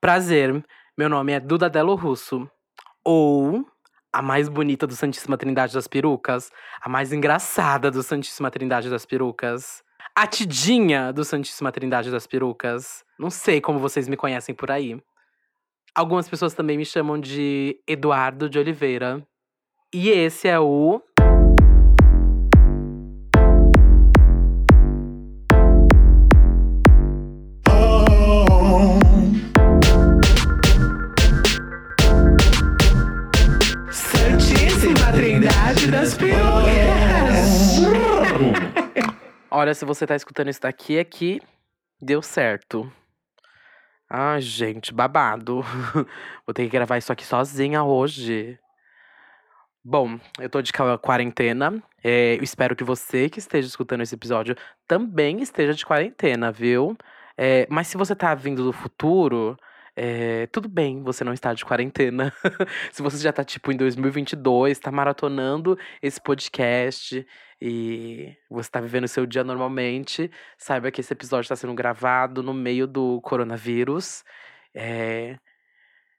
Prazer, meu nome é Duda Delo Russo. Ou a mais bonita do Santíssima Trindade das Perucas, a mais engraçada do Santíssima Trindade das Perucas, a Tidinha do Santíssima Trindade das Perucas. Não sei como vocês me conhecem por aí. Algumas pessoas também me chamam de Eduardo de Oliveira. E esse é o Olha, se você tá escutando isso daqui, é que deu certo. Ai, gente, babado. Vou ter que gravar isso aqui sozinha hoje. Bom, eu tô de quarentena. É, eu espero que você que esteja escutando esse episódio também esteja de quarentena, viu? É, mas se você tá vindo do futuro, é, tudo bem, você não está de quarentena. se você já tá, tipo, em 2022, tá maratonando esse podcast e você tá vivendo o seu dia normalmente, saiba que esse episódio está sendo gravado no meio do coronavírus. É,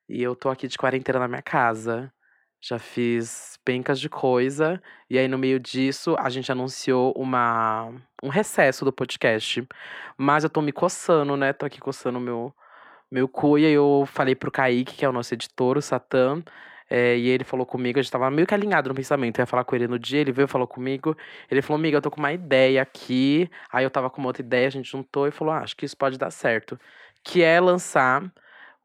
e eu tô aqui de quarentena na minha casa. Já fiz pencas de coisa. E aí, no meio disso, a gente anunciou uma, um recesso do podcast. Mas eu tô me coçando, né? Tô aqui coçando meu, meu cu. Aí eu falei pro Kaique, que é o nosso editor, o Satã. é, e ele falou comigo, a gente tava meio que alinhado no pensamento. Eu ia falar com ele no dia, ele veio falou comigo. Ele falou, amiga, eu tô com uma ideia aqui. Aí eu tava com uma outra ideia, a gente juntou e falou, ah, acho que isso pode dar certo. Que é lançar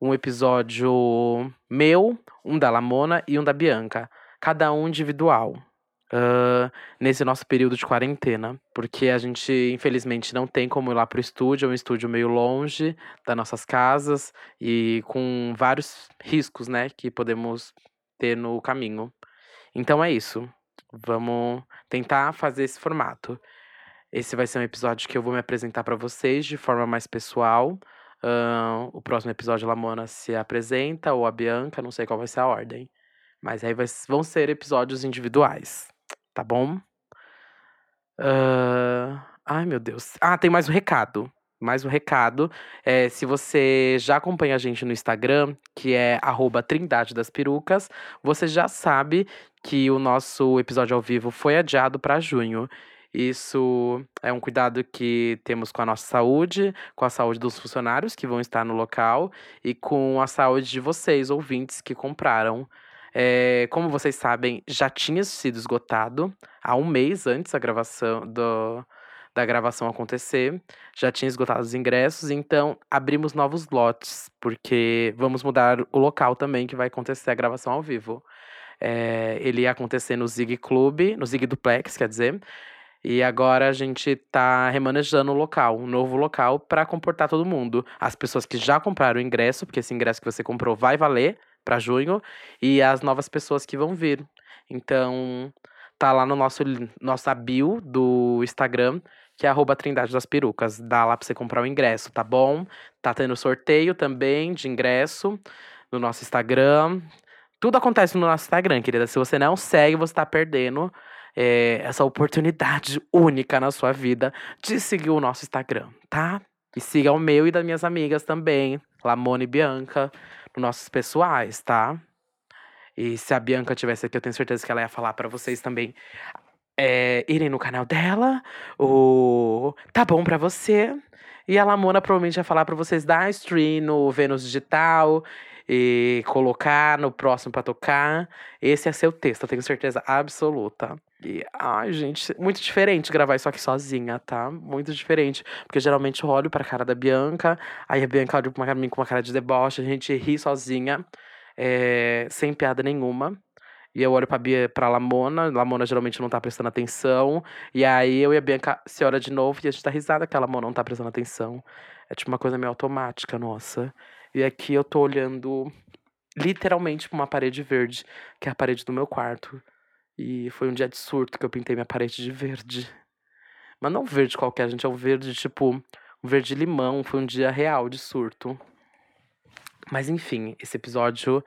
um episódio meu, um da Lamona e um da Bianca. Cada um individual. Ah, nesse nosso período de quarentena. Porque a gente, infelizmente, não tem como ir lá pro estúdio. É um estúdio meio longe das nossas casas. E com vários riscos, né? Que podemos ter no caminho. Então é isso. Vamos tentar fazer esse formato. Esse vai ser um episódio que eu vou me apresentar para vocês de forma mais pessoal. Ahn, o próximo episódio a Lamona se apresenta, ou a Bianca, não sei qual vai ser a ordem. Mas aí vai- vão ser episódios individuais, tá bom? Ahn, ai, meu Deus. Ah, tem mais um recado. Mais um recado. É, se você já acompanha a gente no Instagram, que é Trindade das Perucas, você já sabe que o nosso episódio ao vivo foi adiado para junho. Isso é um cuidado que temos com a nossa saúde, com a saúde dos funcionários que vão estar no local e com a saúde de vocês, ouvintes, que compraram. É, como vocês sabem, já tinha sido esgotado há um mês antes da gravação, do, da gravação acontecer. Já tinha esgotado os ingressos, então abrimos novos lotes, porque vamos mudar o local também que vai acontecer a gravação ao vivo. É, ele ia acontecer no Zig Club, no Zig Duplex, quer dizer. E agora a gente tá remanejando o local, um novo local para comportar todo mundo. As pessoas que já compraram o ingresso, porque esse ingresso que você comprou vai valer para junho, e as novas pessoas que vão vir. Então, tá lá no nosso nossa bio do Instagram, que é arroba Trindade das Perucas. Dá lá pra você comprar o ingresso, tá bom? Tá tendo sorteio também de ingresso no nosso Instagram. Tudo acontece no nosso Instagram, querida. Se você não segue, você tá perdendo é, essa oportunidade única na sua vida de seguir o nosso Instagram, tá? E siga o meu e das minhas amigas também, Lamona e Bianca, nossos pessoais, tá? E se a Bianca tivesse aqui, eu tenho certeza que ela ia falar pra vocês também é, irem no canal dela, o Tá Bom Pra Você. E a Lamona provavelmente ia falar pra vocês dar stream no Vênus Digital e colocar no próximo pra tocar. Esse é seu texto, eu tenho certeza absoluta. E, ai, gente, muito diferente gravar isso aqui sozinha, tá? Muito diferente. Porque geralmente eu olho pra cara da Bianca, aí a Bianca olha pra mim com uma cara de deboche, a gente ri sozinha, é, sem piada nenhuma. E eu olho pra, Bia, pra Lamona, Lamona geralmente não tá prestando atenção. E aí eu e a Bianca se olha de novo e a gente tá risada que a Lamona não tá prestando atenção. É tipo uma coisa meio automática, nossa. E aqui eu tô olhando literalmente pra uma parede verde, que é a parede do meu quarto. E foi um dia de surto que eu pintei minha parede de verde. Mas não verde qualquer, gente, é um verde tipo. Um verde limão. Foi um dia real de surto. Mas enfim, esse episódio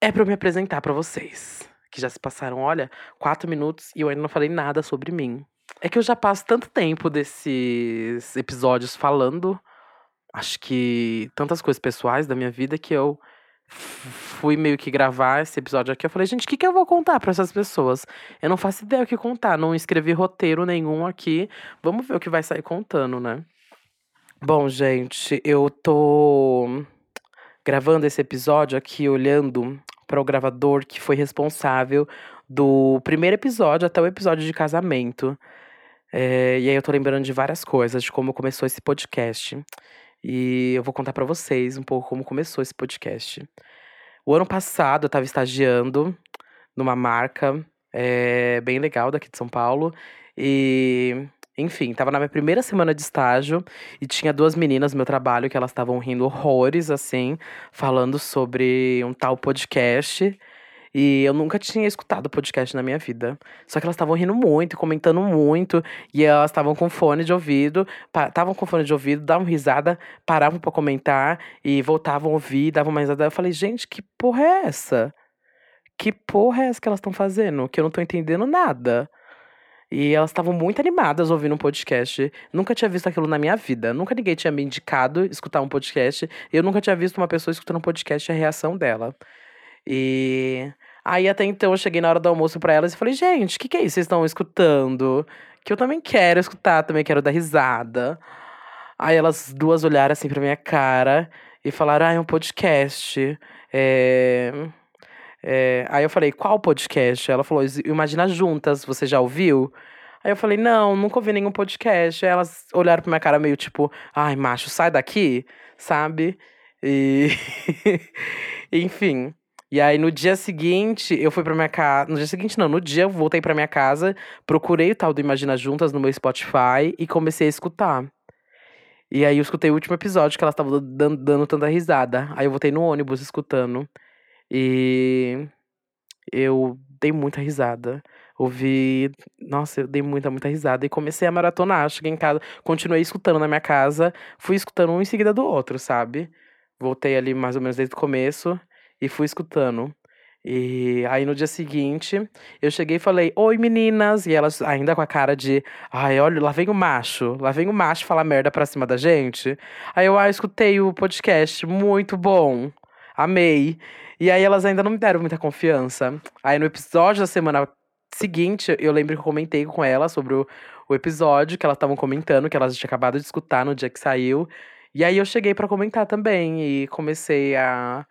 é eu me apresentar pra vocês. Que já se passaram, olha, quatro minutos e eu ainda não falei nada sobre mim. É que eu já passo tanto tempo desses episódios falando acho que tantas coisas pessoais da minha vida que eu fui meio que gravar esse episódio aqui. Eu falei, gente, o que, que eu vou contar para essas pessoas? Eu não faço ideia o que contar, não escrevi roteiro nenhum aqui. Vamos ver o que vai sair contando, né? Bom, gente, eu tô gravando esse episódio aqui olhando para o gravador que foi responsável do primeiro episódio até o episódio de casamento. É, e aí eu tô lembrando de várias coisas, de como começou esse podcast. E eu vou contar para vocês um pouco como começou esse podcast. O ano passado eu tava estagiando numa marca é, bem legal daqui de São Paulo. E enfim, tava na minha primeira semana de estágio e tinha duas meninas no meu trabalho que elas estavam rindo horrores, assim, falando sobre um tal podcast. E eu nunca tinha escutado podcast na minha vida. Só que elas estavam rindo muito, comentando muito. E elas estavam com fone de ouvido. Estavam com fone de ouvido, davam risada, paravam para comentar e voltavam a ouvir, davam mais risada. Eu falei, gente, que porra é essa? Que porra é essa que elas estão fazendo? Que eu não tô entendendo nada. E elas estavam muito animadas ouvindo um podcast. Nunca tinha visto aquilo na minha vida. Nunca ninguém tinha me indicado escutar um podcast. Eu nunca tinha visto uma pessoa escutando um podcast e a reação dela. E aí até então eu cheguei na hora do almoço para elas e falei: "Gente, o que, que é isso vocês estão escutando? Que eu também quero escutar, também quero dar risada". Aí elas duas olharam assim pra minha cara e falaram: "Ah, é um podcast". É é, aí eu falei, qual podcast? Ela falou, Imagina Juntas, você já ouviu? Aí eu falei, não, nunca ouvi nenhum podcast. Aí elas olharam pra minha cara meio tipo, ai, macho, sai daqui, sabe? E. Enfim. E aí no dia seguinte, eu fui pra minha casa. No dia seguinte, não, no dia eu voltei pra minha casa, procurei o tal do Imagina Juntas no meu Spotify e comecei a escutar. E aí eu escutei o último episódio que elas estavam dando, dando tanta risada. Aí eu voltei no ônibus escutando. E eu dei muita risada. Ouvi. Nossa, eu dei muita, muita risada. E comecei a maratonar. Cheguei em casa, continuei escutando na minha casa. Fui escutando um em seguida do outro, sabe? Voltei ali mais ou menos desde o começo e fui escutando. E aí no dia seguinte, eu cheguei e falei: Oi meninas! E elas ainda com a cara de: Ai, olha, lá vem o macho, lá vem o macho falar merda pra cima da gente. Aí eu, ah, escutei o podcast, muito bom, amei. E aí elas ainda não me deram muita confiança. Aí no episódio da semana seguinte, eu lembro que eu comentei com elas sobre o, o episódio que elas estavam comentando, que elas tinham acabado de escutar no dia que saiu. E aí eu cheguei para comentar também e comecei a,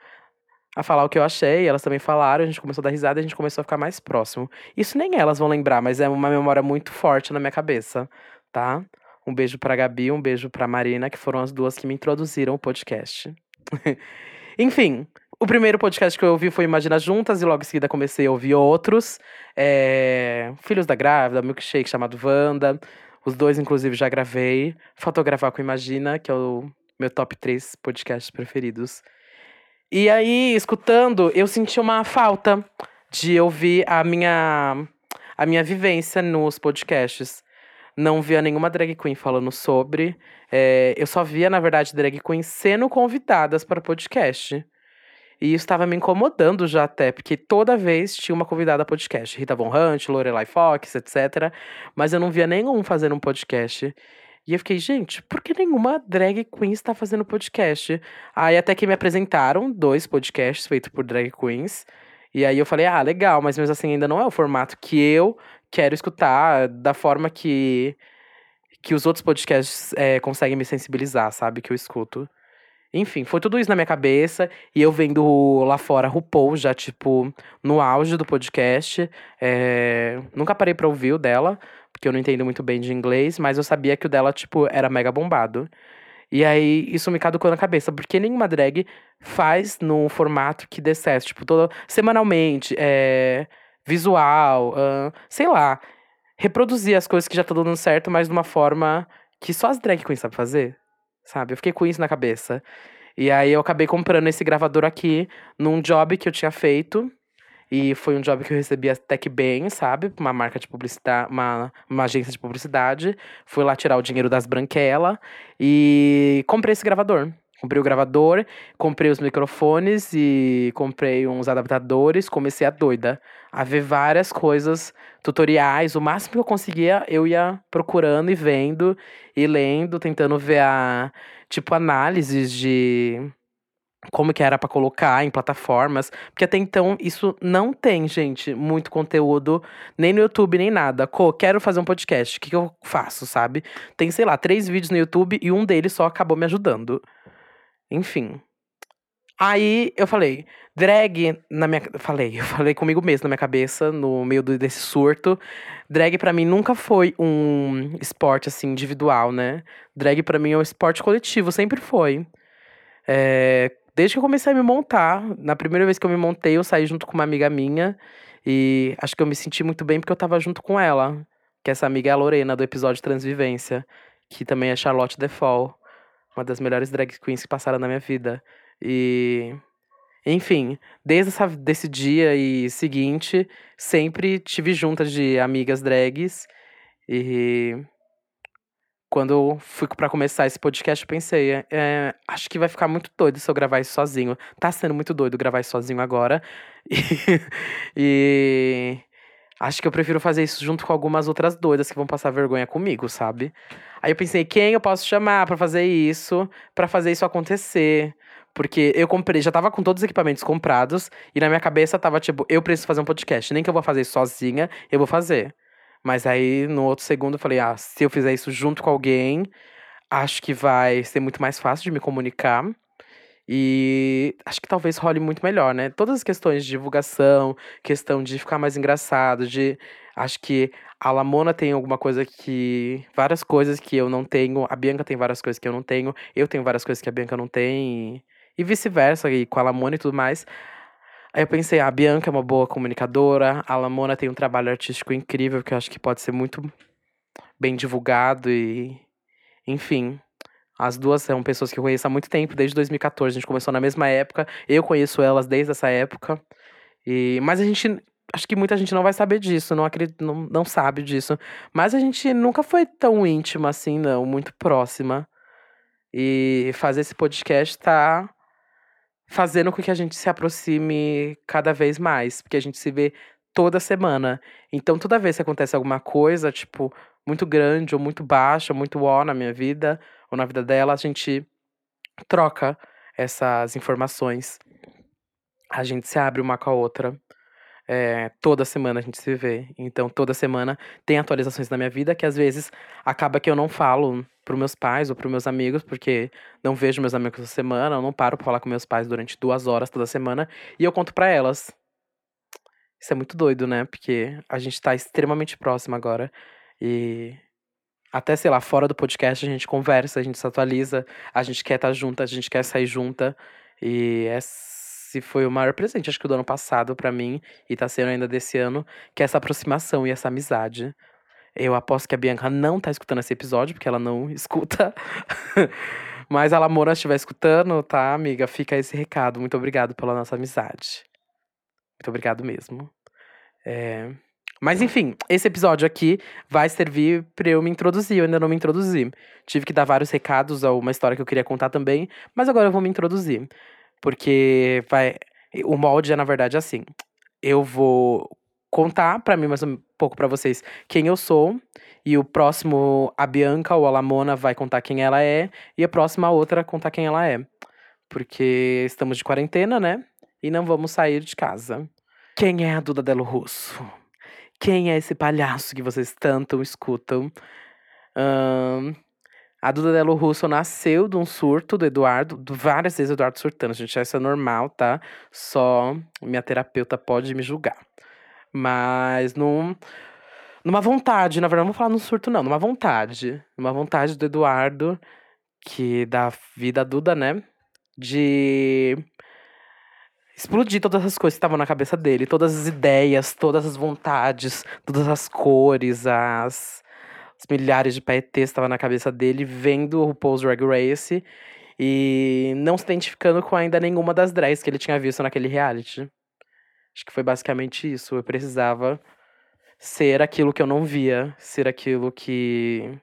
a falar o que eu achei, elas também falaram, a gente começou a dar risada e a gente começou a ficar mais próximo. Isso nem elas vão lembrar, mas é uma memória muito forte na minha cabeça, tá? Um beijo pra Gabi, um beijo pra Marina, que foram as duas que me introduziram o podcast. Enfim, o primeiro podcast que eu ouvi foi Imagina Juntas, e logo em seguida comecei a ouvir outros. É... Filhos da Grávida, Milkshake chamado Wanda. Os dois, inclusive, já gravei. Fotografar com Imagina, que é o meu top 3 podcasts preferidos. E aí, escutando, eu senti uma falta de ouvir a minha, a minha vivência nos podcasts. Não via nenhuma drag queen falando sobre. É, eu só via, na verdade, drag queens sendo convidadas para podcast. E isso estava me incomodando já até, porque toda vez tinha uma convidada podcast. Rita Von Hunt, Lorelai Fox, etc. Mas eu não via nenhum fazendo um podcast. E eu fiquei, gente, por que nenhuma drag queen está fazendo podcast? Aí até que me apresentaram dois podcasts feitos por drag queens. E aí eu falei, ah, legal, mas mesmo assim ainda não é o formato que eu quero escutar da forma que, que os outros podcasts é, conseguem me sensibilizar, sabe? Que eu escuto. Enfim, foi tudo isso na minha cabeça. E eu vendo lá fora RuPaul, já, tipo, no auge do podcast. É... Nunca parei pra ouvir o dela, porque eu não entendo muito bem de inglês, mas eu sabia que o dela, tipo, era mega bombado. E aí, isso me caducou na cabeça, porque nenhuma drag faz num formato que dê certo. Tipo, todo, semanalmente, é, visual, uh, sei lá. Reproduzir as coisas que já estão dando certo, mas de uma forma que só as drag queens sabem fazer sabe? Eu fiquei com isso na cabeça. E aí eu acabei comprando esse gravador aqui num job que eu tinha feito. E foi um job que eu recebi até que bem, sabe? Uma marca de publicidade, uma, uma agência de publicidade. Fui lá tirar o dinheiro das branquelas e comprei esse gravador. Comprei o gravador, comprei os microfones e comprei uns adaptadores. Comecei a doida a ver várias coisas, tutoriais. O máximo que eu conseguia, eu ia procurando e vendo e lendo, tentando ver a tipo análises de como que era para colocar em plataformas, porque até então isso não tem, gente, muito conteúdo, nem no YouTube, nem nada. Co, quero fazer um podcast, o que, que eu faço, sabe? Tem, sei lá, três vídeos no YouTube e um deles só acabou me ajudando. Enfim. Aí eu falei, drag na minha. Falei, eu falei comigo mesmo na minha cabeça, no meio desse surto. Drag para mim nunca foi um esporte assim individual, né? Drag para mim é um esporte coletivo, sempre foi. É, desde que eu comecei a me montar, na primeira vez que eu me montei, eu saí junto com uma amiga minha. E acho que eu me senti muito bem porque eu tava junto com ela. Que essa amiga é a Lorena, do episódio Transvivência. Que também é Charlotte Defol uma das melhores drag queens que passaram na minha vida. E. Enfim, desde essa, desse dia e seguinte, sempre tive juntas de amigas drags. E quando eu fui para começar esse podcast, eu pensei, é, é, acho que vai ficar muito doido se eu gravar isso sozinho. Tá sendo muito doido gravar isso sozinho agora. E, e acho que eu prefiro fazer isso junto com algumas outras doidas que vão passar vergonha comigo, sabe? Aí eu pensei, quem eu posso chamar para fazer isso, para fazer isso acontecer? Porque eu comprei, já tava com todos os equipamentos comprados, e na minha cabeça tava tipo, eu preciso fazer um podcast. Nem que eu vou fazer isso sozinha, eu vou fazer. Mas aí, no outro segundo, eu falei, ah, se eu fizer isso junto com alguém, acho que vai ser muito mais fácil de me comunicar. E acho que talvez role muito melhor, né? Todas as questões de divulgação, questão de ficar mais engraçado, de. Acho que a Lamona tem alguma coisa que. Várias coisas que eu não tenho. A Bianca tem várias coisas que eu não tenho. Eu tenho várias coisas que a Bianca não tem. E vice-versa, com a Lamona e tudo mais. Aí eu pensei, a Bianca é uma boa comunicadora, a Lamona tem um trabalho artístico incrível que eu acho que pode ser muito bem divulgado e. Enfim. As duas são pessoas que eu conheço há muito tempo, desde 2014. A gente começou na mesma época. Eu conheço elas desde essa época. E, mas a gente. Acho que muita gente não vai saber disso, não, acredito, não, não sabe disso. Mas a gente nunca foi tão íntima assim, não, muito próxima. E fazer esse podcast tá fazendo com que a gente se aproxime cada vez mais, porque a gente se vê toda semana. Então, toda vez que acontece alguma coisa, tipo, muito grande ou muito baixa, muito ó na minha vida ou na vida dela, a gente troca essas informações. A gente se abre uma com a outra. É, toda semana a gente se vê. Então, toda semana tem atualizações na minha vida que às vezes acaba que eu não falo para meus pais ou para meus amigos, porque não vejo meus amigos essa semana, eu não paro pra falar com meus pais durante duas horas toda semana, e eu conto para elas. Isso é muito doido, né? Porque a gente tá extremamente próximo agora. E até, sei lá, fora do podcast a gente conversa, a gente se atualiza, a gente quer estar tá junto, a gente quer sair junta. E esse foi o maior presente, acho que do ano passado para mim, e tá sendo ainda desse ano, que é essa aproximação e essa amizade. Eu aposto que a Bianca não tá escutando esse episódio, porque ela não escuta. Mas a Lamora estiver escutando, tá, amiga? Fica esse recado. Muito obrigado pela nossa amizade. Muito obrigado mesmo. É... Mas enfim, esse episódio aqui vai servir para eu me introduzir. Eu ainda não me introduzi. Tive que dar vários recados a uma história que eu queria contar também, mas agora eu vou me introduzir. Porque vai. O molde é, na verdade, assim. Eu vou contar para mim mais um pouco para vocês quem eu sou. E o próximo, a Bianca ou a Lamona, vai contar quem ela é. E a próxima, a outra, contar quem ela é. Porque estamos de quarentena, né? E não vamos sair de casa. Quem é a Duda Delo Russo? Quem é esse palhaço que vocês tanto escutam? Um, a Duda Delo Russo nasceu de um surto do Eduardo, várias vezes o Eduardo surtando. Gente, isso é normal, tá? Só minha terapeuta pode me julgar. Mas num, numa vontade, na verdade, não vou falar num surto, não, numa vontade. Numa vontade do Eduardo, que da vida Duda, né? De explodir todas as coisas que estavam na cabeça dele, todas as ideias, todas as vontades, todas as cores, as, milhares de que estavam na cabeça dele, vendo o RuPaul's Drag Race e não se identificando com ainda nenhuma das drags que ele tinha visto naquele reality. Acho que foi basicamente isso. Eu precisava ser aquilo que eu não via, ser aquilo que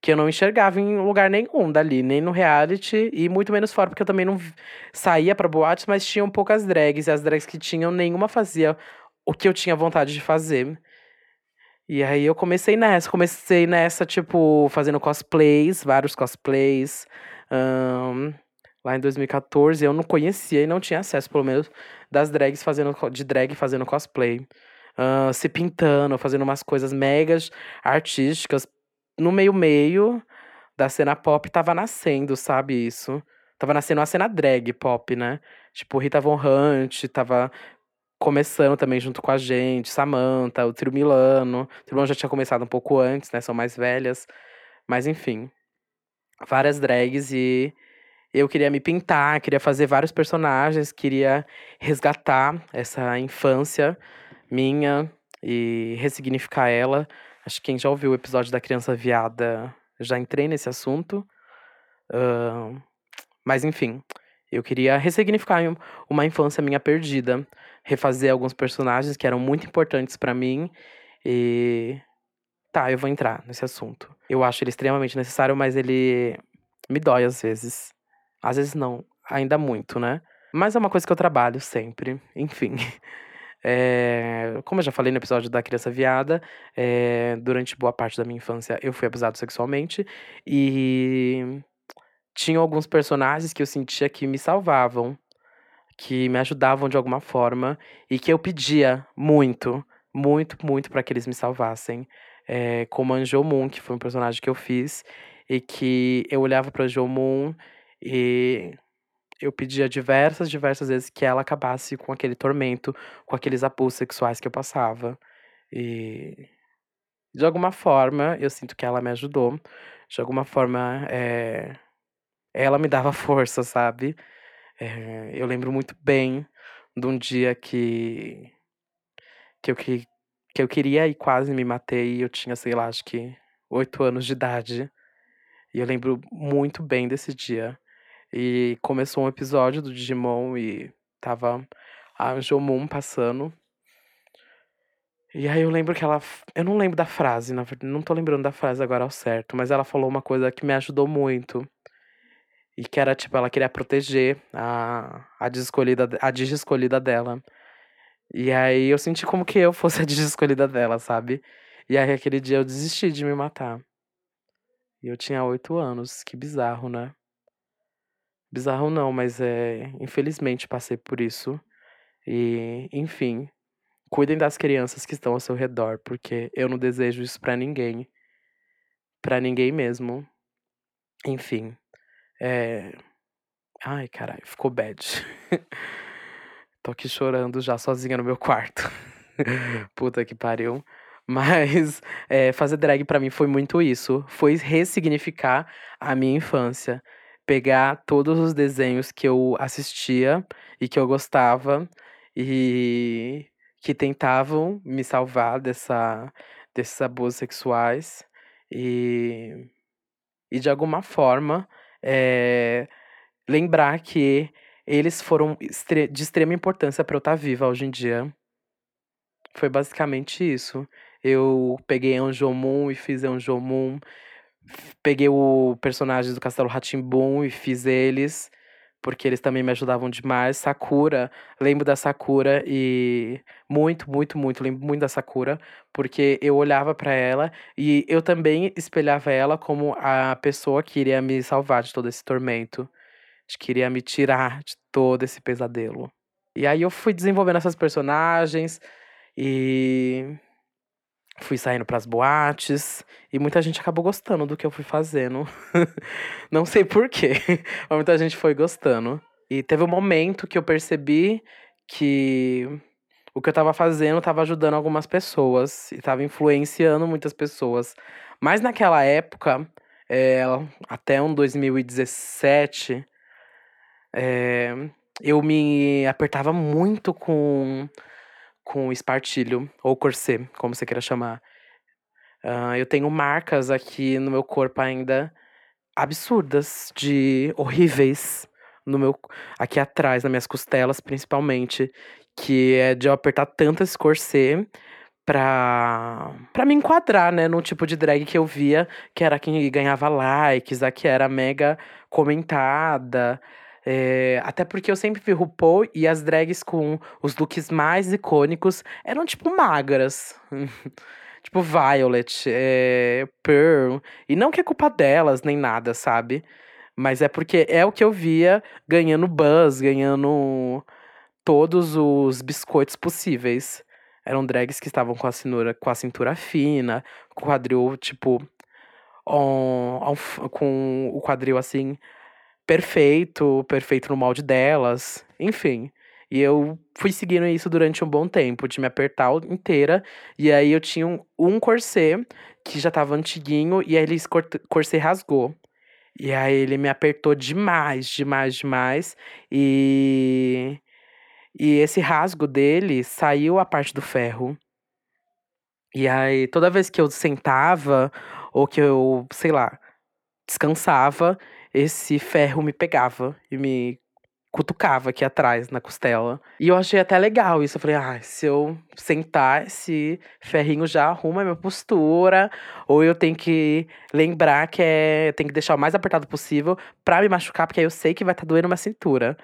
que eu não enxergava em lugar nenhum dali, nem no reality e muito menos fora, porque eu também não saía pra boates, mas tinham poucas drags, e as drags que tinham, nenhuma fazia o que eu tinha vontade de fazer. E aí eu comecei nessa, comecei nessa, tipo, fazendo cosplays, vários cosplays. Um, lá em 2014, eu não conhecia e não tinha acesso, pelo menos, das drags fazendo, de drag fazendo cosplay. Uh, se pintando, fazendo umas coisas megas artísticas. No meio-meio da cena pop tava nascendo, sabe isso? Tava nascendo a cena drag pop, né? Tipo, Rita Von Hunt tava começando também junto com a gente, Samantha, o Trio Milano. O Trio Milano já tinha começado um pouco antes, né? São mais velhas. Mas enfim, várias drags e eu queria me pintar, queria fazer vários personagens, queria resgatar essa infância minha e ressignificar ela. Acho que quem já ouviu o episódio da criança viada, já entrei nesse assunto. Uh, mas enfim, eu queria ressignificar uma infância minha perdida, refazer alguns personagens que eram muito importantes para mim e tá, eu vou entrar nesse assunto. Eu acho ele extremamente necessário, mas ele me dói às vezes. Às vezes não, ainda muito, né? Mas é uma coisa que eu trabalho sempre, enfim. É, como eu já falei no episódio da criança viada, é, durante boa parte da minha infância eu fui abusado sexualmente e tinha alguns personagens que eu sentia que me salvavam, que me ajudavam de alguma forma e que eu pedia muito, muito, muito para que eles me salvassem. É, como a Moon, que foi um personagem que eu fiz e que eu olhava para a Moon e eu pedia diversas, diversas vezes que ela acabasse com aquele tormento, com aqueles abusos sexuais que eu passava. E de alguma forma eu sinto que ela me ajudou. De alguma forma, é, ela me dava força, sabe? É, eu lembro muito bem de um dia que, que, eu, que, que eu queria e quase me matei. Eu tinha, sei lá, acho que oito anos de idade. E eu lembro muito bem desse dia. E começou um episódio do Digimon e tava a Anjomon passando. E aí eu lembro que ela. Eu não lembro da frase, na verdade, não tô lembrando da frase agora ao certo, mas ela falou uma coisa que me ajudou muito. E que era, tipo, ela queria proteger a, a desescolhida, a desescolhida dela. E aí eu senti como que eu fosse a desescolhida dela, sabe? E aí aquele dia eu desisti de me matar. E eu tinha oito anos, que bizarro, né? Bizarro não, mas é. Infelizmente passei por isso. E, enfim, cuidem das crianças que estão ao seu redor, porque eu não desejo isso para ninguém. para ninguém mesmo. Enfim. É... Ai, caralho, ficou bad. Tô aqui chorando já sozinha no meu quarto. Puta que pariu. Mas é, fazer drag para mim foi muito isso. Foi ressignificar a minha infância. Pegar todos os desenhos que eu assistia e que eu gostava e que tentavam me salvar dessa, desses abusos sexuais. E, e de alguma forma é, lembrar que eles foram de extrema importância para eu estar tá viva hoje em dia. Foi basicamente isso. Eu peguei Anjomon e fiz Anjomon. Peguei o personagem do Castelo Ratimbun e fiz eles porque eles também me ajudavam demais. Sakura, lembro da Sakura e muito, muito, muito, lembro muito da Sakura, porque eu olhava para ela e eu também espelhava ela como a pessoa que iria me salvar de todo esse tormento, de que iria me tirar de todo esse pesadelo. E aí eu fui desenvolvendo essas personagens e fui saindo para as boates e muita gente acabou gostando do que eu fui fazendo. Não sei porquê, mas muita gente foi gostando. E teve um momento que eu percebi que o que eu estava fazendo estava ajudando algumas pessoas e estava influenciando muitas pessoas. Mas naquela época, é, até um 2017, é, eu me apertava muito com com espartilho, ou corset, como você queira chamar. Uh, eu tenho marcas aqui no meu corpo ainda absurdas, de horríveis, no meu aqui atrás, nas minhas costelas, principalmente, que é de eu apertar tanto esse corset pra, pra me enquadrar, né, no tipo de drag que eu via, que era quem ganhava likes, a que era mega comentada. É, até porque eu sempre vi RuPaul e as drags com os looks mais icônicos eram, tipo, magras. tipo, Violet, é, Pearl. E não que é culpa delas, nem nada, sabe? Mas é porque é o que eu via ganhando buzz, ganhando todos os biscoitos possíveis. Eram drags que estavam com a, cintura, com a cintura fina, com o quadril, tipo. On, on, com o quadril assim, perfeito, perfeito no molde delas, enfim. E eu fui seguindo isso durante um bom tempo, de me apertar inteira. E aí eu tinha um, um corset que já tava antiguinho, e aí ele corset rasgou. E aí ele me apertou demais, demais, demais. E e esse rasgo dele saiu a parte do ferro. E aí, toda vez que eu sentava, ou que eu, sei lá, descansava, esse ferro me pegava e me cutucava aqui atrás, na costela. E eu achei até legal isso. Eu falei, ah, se eu sentar, esse ferrinho já arruma a minha postura. Ou eu tenho que lembrar que é. Tem que deixar o mais apertado possível pra me machucar, porque aí eu sei que vai estar tá doendo minha cintura.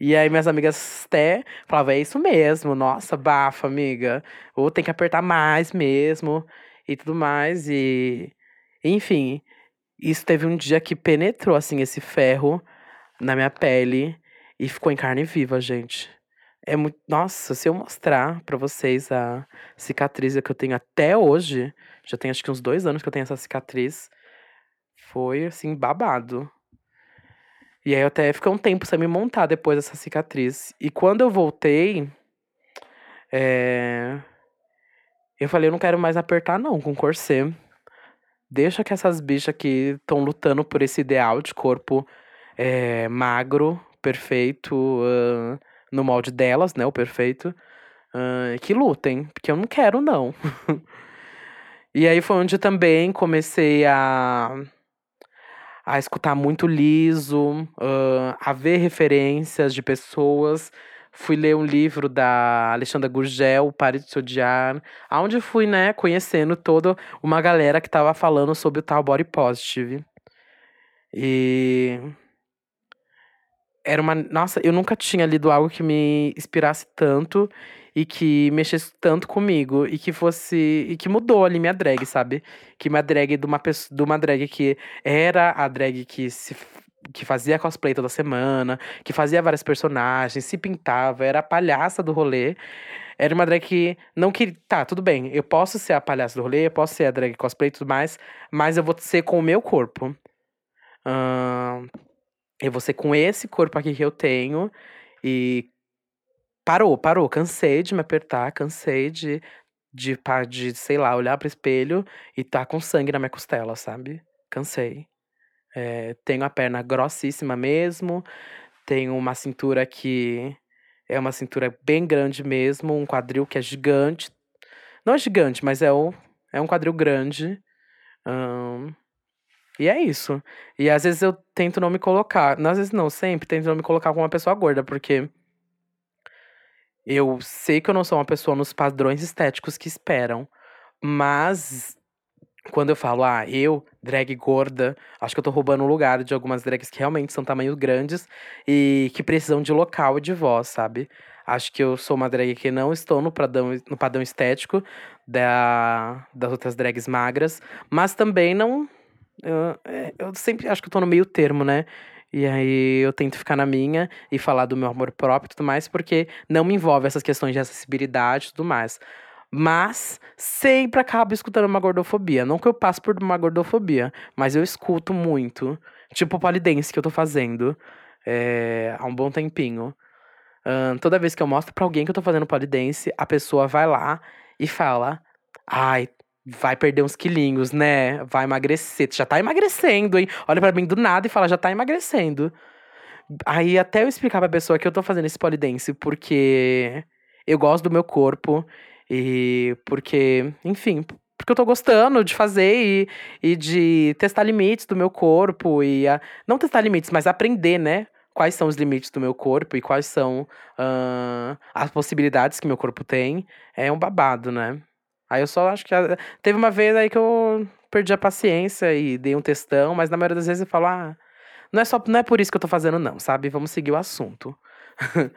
E aí minhas amigas até falavam, é isso mesmo, nossa, bafa, amiga. Ou tem que apertar mais mesmo e tudo mais. E enfim, isso teve um dia que penetrou assim esse ferro na minha pele e ficou em carne viva, gente. É muito, nossa, se eu mostrar para vocês a cicatriz que eu tenho até hoje, já tem acho que uns dois anos que eu tenho essa cicatriz, foi assim babado. E aí eu até fiquei um tempo sem me montar depois dessa cicatriz. E quando eu voltei, é... eu falei, eu não quero mais apertar não com corset. Deixa que essas bichas aqui estão lutando por esse ideal de corpo é, magro, perfeito, uh, no molde delas, né, o perfeito. Uh, que lutem, porque eu não quero não. e aí foi onde também comecei a a escutar muito liso, uh, a ver referências de pessoas. Fui ler um livro da Alexandra Gurgel, Pare de Se Odiar, onde fui, né, conhecendo toda uma galera que tava falando sobre o tal body positive. E era uma. Nossa, eu nunca tinha lido algo que me inspirasse tanto e que mexesse tanto comigo e que fosse. e que mudou ali minha drag, sabe? Que minha drag de uma pessoa, de uma drag que era a drag que se que fazia cosplay toda semana, que fazia vários personagens, se pintava, era a palhaça do rolê. Era uma drag que não queria. Tá, tudo bem, eu posso ser a palhaça do rolê, eu posso ser a drag cosplay e tudo mais, mas eu vou ser com o meu corpo. Uh, eu vou ser com esse corpo aqui que eu tenho e parou, parou. Cansei de me apertar, cansei de, de, de sei lá, olhar pro espelho e tá com sangue na minha costela, sabe? Cansei. É, tenho a perna grossíssima mesmo, tenho uma cintura que é uma cintura bem grande mesmo, um quadril que é gigante. Não é gigante, mas é, o, é um quadril grande. e é isso. E às vezes eu tento não me colocar. Às vezes não, sempre tento não me colocar como uma pessoa gorda, porque eu sei que eu não sou uma pessoa nos padrões estéticos que esperam, mas quando eu falo, ah, eu, drag gorda, acho que eu tô roubando o lugar de algumas drags que realmente são tamanhos grandes e que precisam de local e de voz, sabe? Acho que eu sou uma drag que não estou no padrão, no padrão estético da, das outras drags magras, mas também não. Eu, é, eu sempre acho que eu tô no meio termo, né? E aí eu tento ficar na minha e falar do meu amor próprio e tudo mais, porque não me envolve essas questões de acessibilidade e tudo mais. Mas sempre acabo escutando uma gordofobia. Não que eu passe por uma gordofobia, mas eu escuto muito. Tipo o polidense que eu tô fazendo é, há um bom tempinho. Uh, toda vez que eu mostro pra alguém que eu tô fazendo polidense, a pessoa vai lá e fala: Ai, vai perder uns quilinhos, né? Vai emagrecer. Tu já tá emagrecendo, hein? Olha para mim do nada e fala, já tá emagrecendo. Aí até eu explicar pra pessoa que eu tô fazendo esse polidense porque eu gosto do meu corpo e porque, enfim, porque eu tô gostando de fazer e, e de testar limites do meu corpo e a, não testar limites, mas aprender, né? Quais são os limites do meu corpo e quais são uh, as possibilidades que meu corpo tem. É um babado, né? Aí eu só acho que. a- Teve uma vez aí que eu perdi a paciência e dei um textão, mas na maioria das vezes eu falo, ah, não é, só, não é por isso que eu tô fazendo, não, sabe? Vamos seguir o assunto.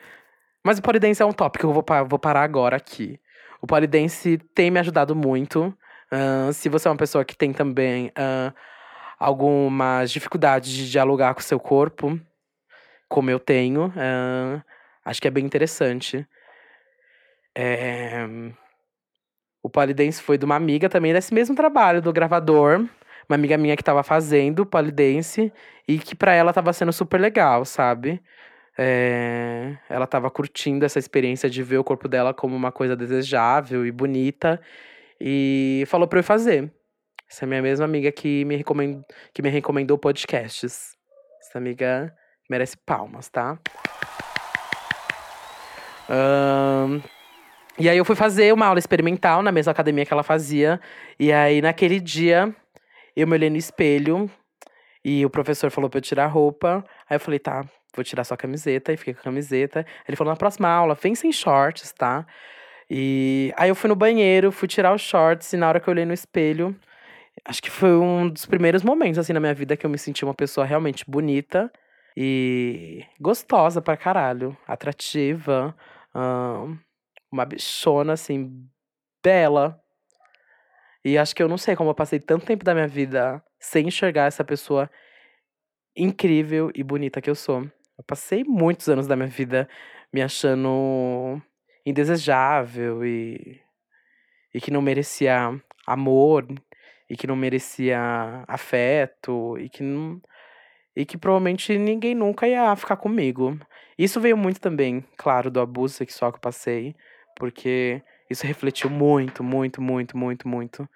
mas o polidense é um tópico que eu vou, vou parar agora aqui. O polidense tem me ajudado muito. Ahn, se você é uma pessoa que tem também ahn, algumas dificuldades de dialogar com o seu corpo, como eu tenho, ahn, acho que é bem interessante. É, O polidense foi de uma amiga também desse mesmo trabalho, do gravador. Uma amiga minha que tava fazendo polidense e que pra ela tava sendo super legal, sabe? É, Ela tava curtindo essa experiência de ver o corpo dela como uma coisa desejável e bonita. E falou pra eu fazer. Essa é minha mesma amiga que me, recomend... que me recomendou podcasts. Essa amiga merece palmas, tá? Ahn, E aí eu fui fazer uma aula experimental na mesma academia que ela fazia. E aí naquele dia eu me olhei no espelho e o professor falou pra eu tirar a roupa. Aí eu falei, tá, vou tirar só a camiseta. E fiquei com a camiseta. Ele falou, na próxima aula, vem sem shorts, tá? E aí eu fui no banheiro, fui tirar os shorts. E na hora que eu olhei no espelho, acho que foi um dos primeiros momentos, assim, na minha vida que eu me senti uma pessoa realmente bonita. E gostosa pra caralho. Atrativa. ahn, uma bichona, assim, bela. E acho que eu não sei como eu passei tanto tempo da minha vida sem enxergar essa pessoa incrível e bonita que eu sou. Eu passei muitos anos da minha vida me achando indesejável e, e que não merecia amor, e que não merecia afeto, e que não. E que provavelmente ninguém nunca ia ficar comigo. Isso veio muito também, claro, do abuso sexual que eu passei, porque isso refletiu muito, muito, muito, muito, muito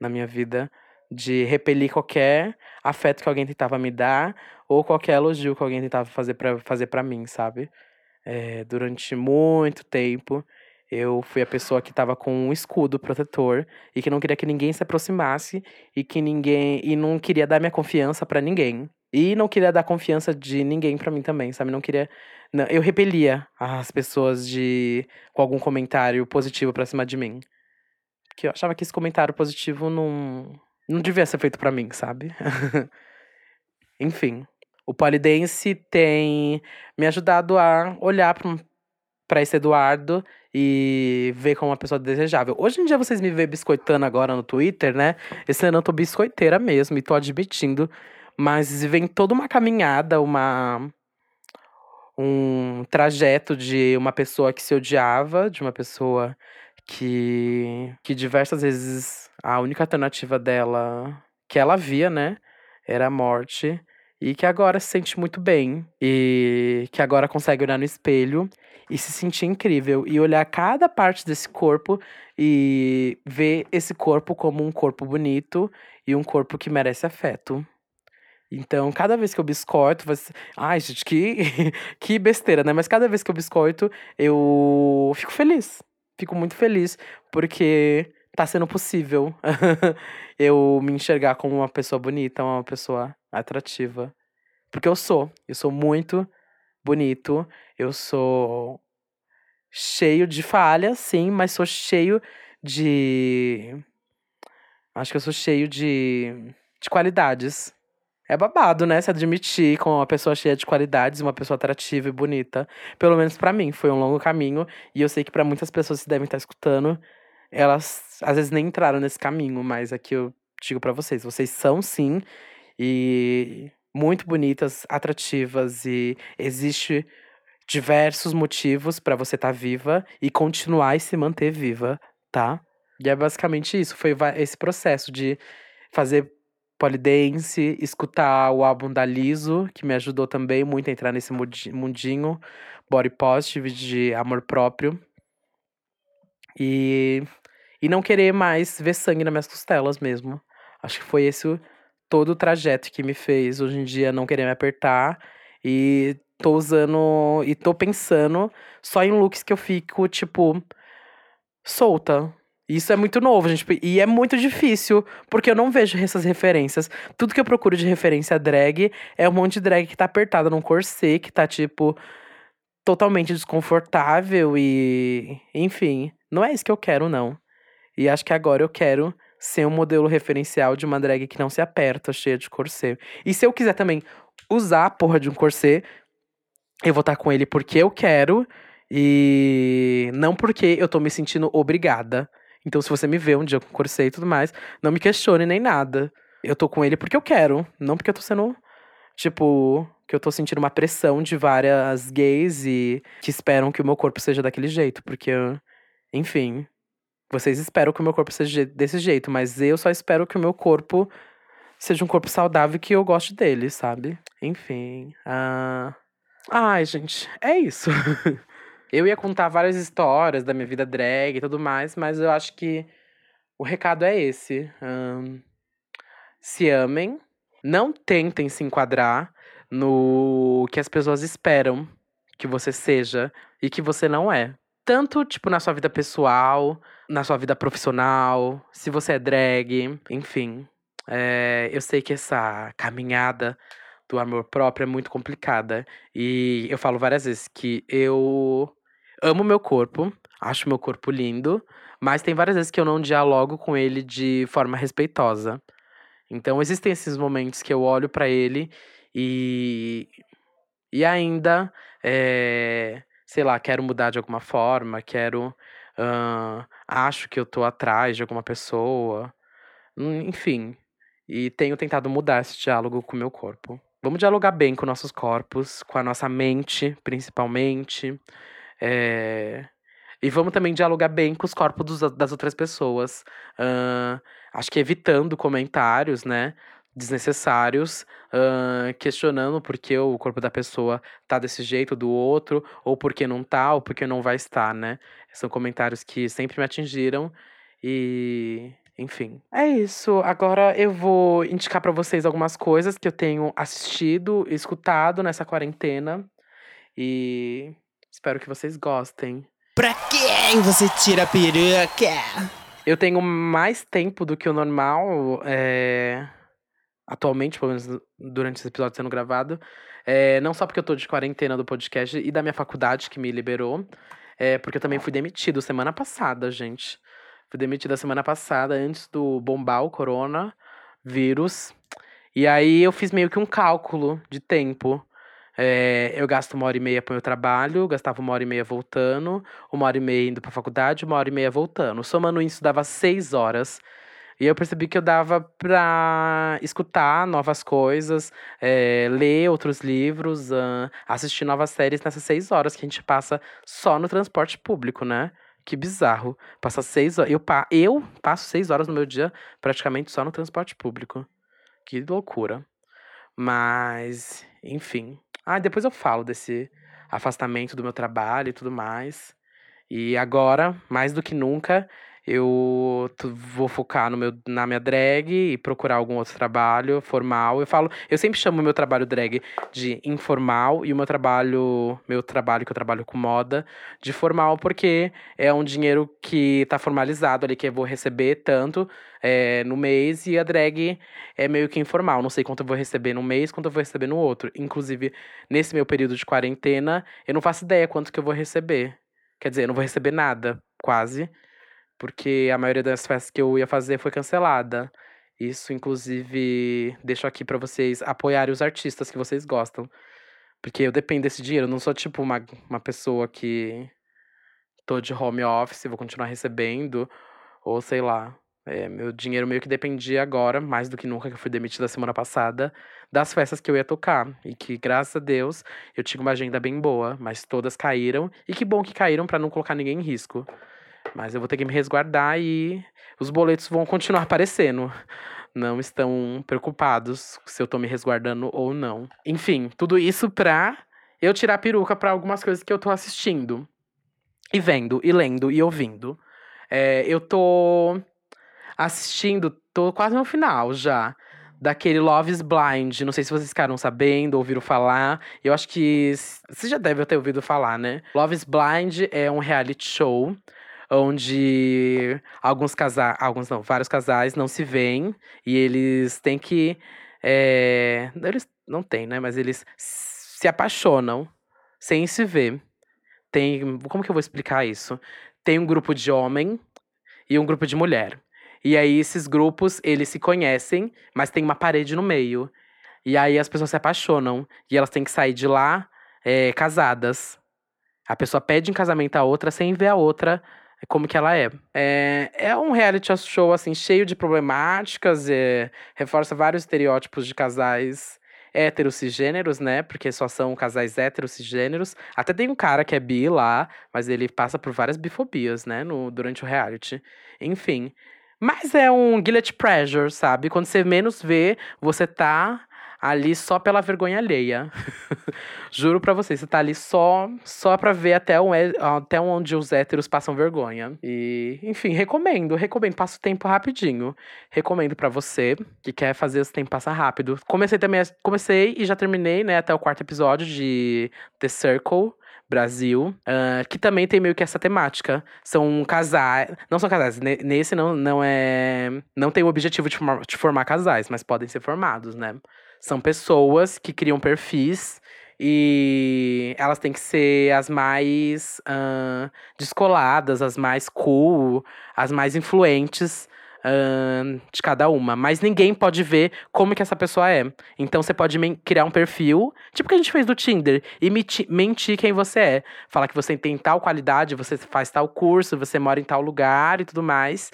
na minha vida. De repelir qualquer afeto que alguém tentava me dar, ou qualquer elogio que alguém tentava fazer pra, fazer pra mim, sabe? É, durante muito tempo, eu fui a pessoa que tava com um escudo protetor e que não queria que ninguém se aproximasse e que ninguém e não queria dar minha confiança pra ninguém. E não queria dar confiança de ninguém pra mim também, sabe? Não queria não, eu repelia as pessoas de com algum comentário positivo pra cima de mim. Porque eu achava que esse comentário positivo não não devia ser feito pra mim, sabe? Enfim, o polidense tem me ajudado a olhar pra, pra esse Eduardo e ver como uma pessoa desejável. Hoje em dia vocês me veem biscoitando agora no Twitter, né? Esse ano eu tô biscoiteira mesmo e tô admitindo. Mas vem toda uma caminhada, uma um trajeto de uma pessoa que se odiava, de uma pessoa que que diversas vezes a única alternativa dela que ela via, né, era a morte e que agora se sente muito bem e que agora consegue olhar no espelho e se sentir incrível e olhar cada parte desse corpo e ver esse corpo como um corpo bonito e um corpo que merece afeto. Então, cada vez que eu biscoito, ser... ai, gente, que que besteira, né? Mas cada vez que eu biscoito, eu fico feliz. Fico muito feliz porque tá sendo possível eu me enxergar como uma pessoa bonita, uma pessoa atrativa. Porque eu sou, eu sou muito bonito, eu sou cheio de falhas, sim, mas sou cheio de. Acho que eu sou cheio de, de qualidades. É babado, né? Se admitir como uma pessoa cheia de qualidades, uma pessoa atrativa e bonita. Pelo menos pra mim, foi um longo caminho. E eu sei que pra muitas pessoas que devem estar escutando, elas às vezes nem entraram nesse caminho, mas aqui eu digo pra vocês: vocês são sim, e muito bonitas, atrativas, e existe diversos motivos pra você estar viva e continuar e se manter viva, tá? E é basicamente isso, foi esse processo de fazer polidense, escutar o álbum da Liso, que me ajudou também muito a entrar nesse mundinho body positive de amor próprio. E e não querer mais ver sangue nas minhas costelas mesmo. Acho que foi esse o- todo o trajeto que me fez hoje em dia não querer me apertar e tô usando e tô pensando só em looks que eu fico tipo solta. Isso é muito novo, gente. E é muito difícil, porque eu não vejo essas referências. Tudo que eu procuro de referência drag é um monte de drag que tá apertada num corset, que tá, tipo, totalmente desconfortável e. Enfim, não é isso que eu quero, não. E acho que agora eu quero ser um modelo referencial de uma drag que não se aperta, cheia de corset. E se eu quiser também usar a porra de um corset, eu vou estar com ele porque eu quero e não porque eu tô me sentindo obrigada. Então, se você me vê um dia com corset e tudo mais, não me questione nem nada. Eu tô com ele porque eu quero, não porque eu tô sendo, tipo, que eu tô sentindo uma pressão de várias gays e que esperam que o meu corpo seja daquele jeito. Porque, enfim, vocês esperam que o meu corpo seja desse jeito, mas eu só espero que o meu corpo seja um corpo saudável que eu goste dele, sabe? Enfim. Uh... Ai, gente, é isso. eu ia contar várias histórias da minha vida drag e tudo mais, mas eu acho que o recado é esse. Um... Se amem, não tentem se enquadrar no que as pessoas esperam que você seja e que você não é. Tanto, tipo, na sua vida pessoal, na sua vida profissional, se você é drag, enfim. É, eu sei que essa caminhada do amor próprio é muito complicada. E eu falo várias vezes que eu amo meu corpo, acho meu corpo lindo, mas tem várias vezes que eu não dialogo com ele de forma respeitosa. Então existem esses momentos que eu olho para ele e e ainda é, sei lá, quero mudar de alguma forma, quero uh, acho que eu tô atrás de alguma pessoa, hum, enfim. E tenho tentado mudar esse diálogo com o meu corpo. Vamos dialogar bem com nossos corpos, com a nossa mente, principalmente. É... E vamos também dialogar bem com os corpos dos, das outras pessoas. Uh, acho que evitando comentários, né? Desnecessários, uh, questionando por que o corpo da pessoa tá desse jeito do outro, ou por que não tá, ou por que não vai estar, né? São comentários que sempre me atingiram e enfim, é isso. Agora eu vou indicar para vocês algumas coisas que eu tenho assistido, escutado nessa quarentena. E espero que vocês gostem. Pra quem você tira a peruca? Eu tenho mais tempo do que o normal, é... atualmente, pelo menos durante esse episódio sendo gravado. É... Não só porque eu tô de quarentena do podcast e da minha faculdade que me liberou, é porque eu também fui demitido semana passada, gente. Fui demitida semana passada, antes do bombar o coronavírus. E aí eu fiz meio que um cálculo de tempo. É, eu gasto uma hora e meia pro meu trabalho, gastava uma hora e meia voltando, uma hora e meia indo pra faculdade, uma hora e meia voltando. Somando isso, dava seis horas. E eu percebi que eu dava pra escutar novas coisas, é, ler outros livros, uh, assistir novas séries nessas seis horas que a gente passa só no transporte público, né? Que bizarro. Passar seis horas. Eu, eu passo seis horas no meu dia praticamente só no transporte público. Que loucura. Mas, enfim. Ah, depois eu falo desse afastamento do meu trabalho e tudo mais. E agora, mais do que nunca, eu vou focar no meu, na minha drag e procurar algum outro trabalho formal. Eu falo, eu sempre chamo o meu trabalho drag de informal e o meu trabalho, meu trabalho que eu trabalho com moda, de formal, porque é um dinheiro que tá formalizado ali, que eu vou receber tanto é, no mês, e a drag é meio que informal. Não sei quanto eu vou receber no mês, quanto eu vou receber no outro. Inclusive, nesse meu período de quarentena, eu não faço ideia quanto que eu vou receber. Quer dizer, eu não vou receber nada, quase porque a maioria das festas que eu ia fazer foi cancelada. Isso, inclusive, deixo aqui para vocês apoiarem os artistas que vocês gostam. Porque eu dependo desse dinheiro. Eu não sou, tipo, uma, uma pessoa que tô de home office, vou continuar recebendo. Ou sei lá. É, meu dinheiro meio que dependia agora, mais do que nunca, que eu fui demitida semana passada, das festas que eu ia tocar. E que, graças a Deus, eu tinha uma agenda bem boa, mas todas caíram. E que bom que caíram para não colocar ninguém em risco. Mas eu vou ter que me resguardar e os boletos vão continuar aparecendo. Não estão preocupados se eu tô me resguardando ou não. Enfim, tudo isso pra eu tirar a peruca para algumas coisas que eu tô assistindo. E vendo, e lendo, e ouvindo. É, eu tô assistindo, tô quase no final já. Daquele Love is Blind. Não sei se vocês ficaram sabendo, ouviram falar. Eu acho que. Você já deve ter ouvido falar, né? Love is Blind é um reality show onde alguns casais, alguns não, vários casais não se veem e eles têm que. É, eles não têm, né? Mas eles se apaixonam sem se ver. Tem. Como que eu vou explicar isso? Tem um grupo de homem e um grupo de mulher. E aí esses grupos, eles se conhecem, mas tem uma parede no meio. E aí as pessoas se apaixonam e elas têm que sair de lá é, casadas. A pessoa pede em casamento a outra sem ver a outra como que ela é. É, é um reality show, assim, cheio de problemáticas, é, reforça vários estereótipos de casais héteros né? Porque só são casais héteros. Até tem um cara que é bi lá, mas ele passa por várias bifobias, né? No, durante o reality. Enfim. Mas é um guilty pleasure, sabe? Quando você menos vê, você tá ali só pela vergonha alheia. Juro pra vocês, você tá ali só só pra ver até, um, até onde os héteros passam vergonha. E, enfim, recomendo, recomendo. Passa o tempo rapidinho. Recomendo para você que quer fazer esse tempo passar rápido. Comecei também, comecei e já terminei, né, até o quarto episódio de The Circle. Brasil, uh, que também tem meio que essa temática. São casais. Não são casais. Nesse não, não é. Não tem o objetivo de formar, de formar casais, mas podem ser formados, né? São pessoas que criam perfis e elas têm que ser as mais uh, descoladas, as mais cool, as mais influentes uh, de cada uma. Mas ninguém pode ver como que essa pessoa é. Então você pode criar um perfil, tipo o que a gente fez do Tinder, e mentir quem você é. Falar que você tem tal qualidade, você faz tal curso, você mora em tal lugar e tudo mais.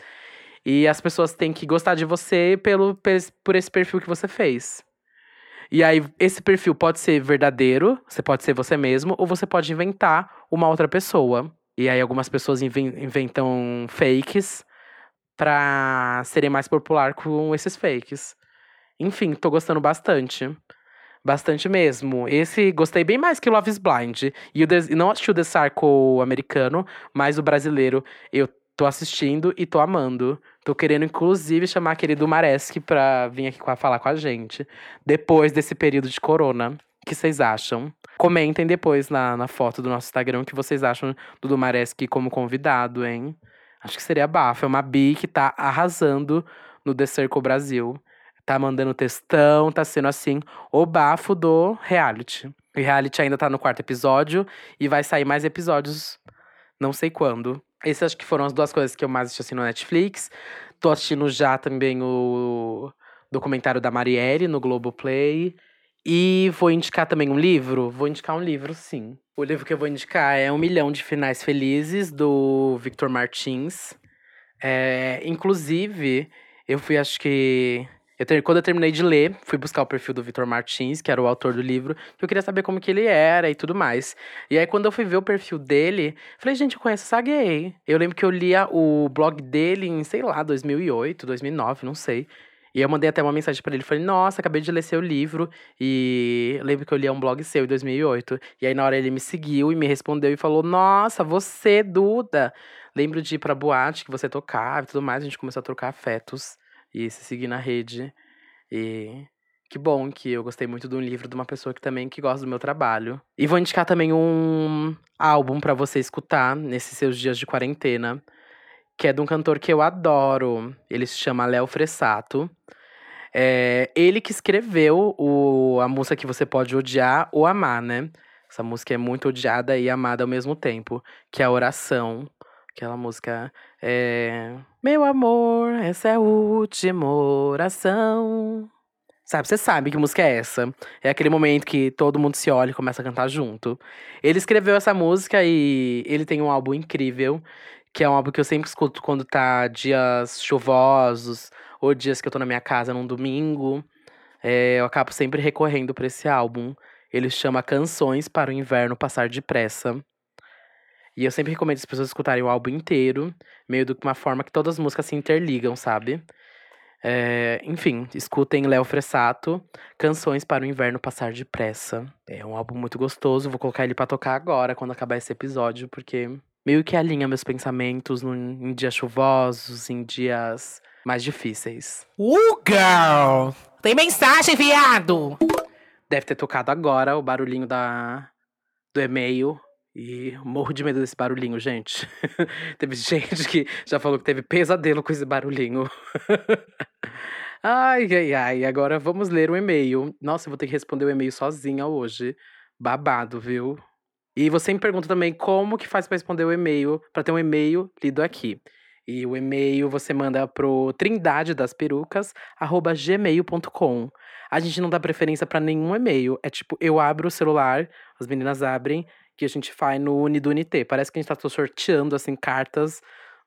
E as pessoas têm que gostar de você pelo, por esse perfil que você fez. E aí, esse perfil pode ser verdadeiro, você pode ser você mesmo, ou você pode inventar uma outra pessoa. E aí, algumas pessoas inventam fakes pra serem mais popular com esses fakes. Enfim, tô gostando bastante. Bastante mesmo. Esse gostei bem mais que Love is Blind. E o não assisti o The Sarco americano, mas o brasileiro eu tô assistindo e tô amando. Tô querendo, inclusive, chamar aquele do Maresk pra vir aqui falar com a gente. Depois desse período de corona. O que vocês acham? Comentem depois na, na foto do nosso Instagram o que vocês acham do Dumaresk como convidado, hein? Acho que seria bafo. É uma bi que tá arrasando no The Circle Brasil. Tá mandando textão, tá sendo assim, o bafo do reality. O reality ainda tá no quarto episódio e vai sair mais episódios, não sei quando. Essas acho que foram as duas coisas que eu mais assisti assim, no Netflix. Tô assistindo já também o documentário da Marielle no Globoplay. E vou indicar também um livro? Vou indicar um livro, sim. O livro que eu vou indicar é Um Milhão de Finais Felizes, do Victor Martins. É, inclusive, eu fui, acho que, eu ter, quando eu terminei de ler, fui buscar o perfil do Vitor Martins, que era o autor do livro, que eu queria saber como que ele era e tudo mais. E aí, quando eu fui ver o perfil dele, falei, gente, eu conheço essa gay. Eu lembro que eu lia o blog dele em, sei lá, 2008, 2009, não sei. E eu mandei até uma mensagem para ele, falei, nossa, acabei de ler seu livro, e lembro que eu li um blog seu em 2008. E aí, na hora, ele me seguiu e me respondeu e falou, nossa, você, Duda! Lembro de ir pra boate que você tocava e tudo mais, a gente começou a trocar afetos e se seguir na rede. E que bom que eu gostei muito de um livro de uma pessoa que também que gosta do meu trabalho. E vou indicar também um álbum para você escutar nesses seus dias de quarentena, que é de um cantor que eu adoro. Ele se chama Léo Fressato. É ele que escreveu o, a música que você pode odiar ou amar, né? Essa música é muito odiada e amada ao mesmo tempo, que é a Oração. Aquela música é. Meu amor, essa é a última oração. Sabe, você sabe que música é essa. É aquele momento que todo mundo se olha e começa a cantar junto. Ele escreveu essa música e ele tem um álbum incrível, que é um álbum que eu sempre escuto quando tá dias chuvosos ou dias que eu tô na minha casa num domingo. É, eu acabo sempre recorrendo para esse álbum. Ele chama Canções para o Inverno Passar Depressa. E eu sempre recomendo as pessoas escutarem o álbum inteiro, meio de uma forma que todas as músicas se interligam, sabe? É, enfim, escutem Léo Fressato, Canções para o Inverno Passar Depressa. É um álbum muito gostoso, vou colocar ele para tocar agora, quando acabar esse episódio, porque meio que alinha meus pensamentos em dias chuvosos, em dias mais difíceis. Uh, girl! Tem mensagem, viado! Deve ter tocado agora o barulhinho da, do e-mail e morro de medo desse barulhinho, gente. teve gente que já falou que teve pesadelo com esse barulhinho. ai, ai, ai. Agora vamos ler o e-mail. Nossa, eu vou ter que responder o e-mail sozinha hoje. Babado, viu? E você me pergunta também como que faz para responder o e-mail, para ter um e-mail lido aqui. E o e-mail você manda pro trindade das perucas, arroba gmail.com. A gente não dá preferência para nenhum e-mail. É tipo, eu abro o celular, as meninas abrem, que a gente faz no Unidunité. Parece que a gente tá sorteando, assim, cartas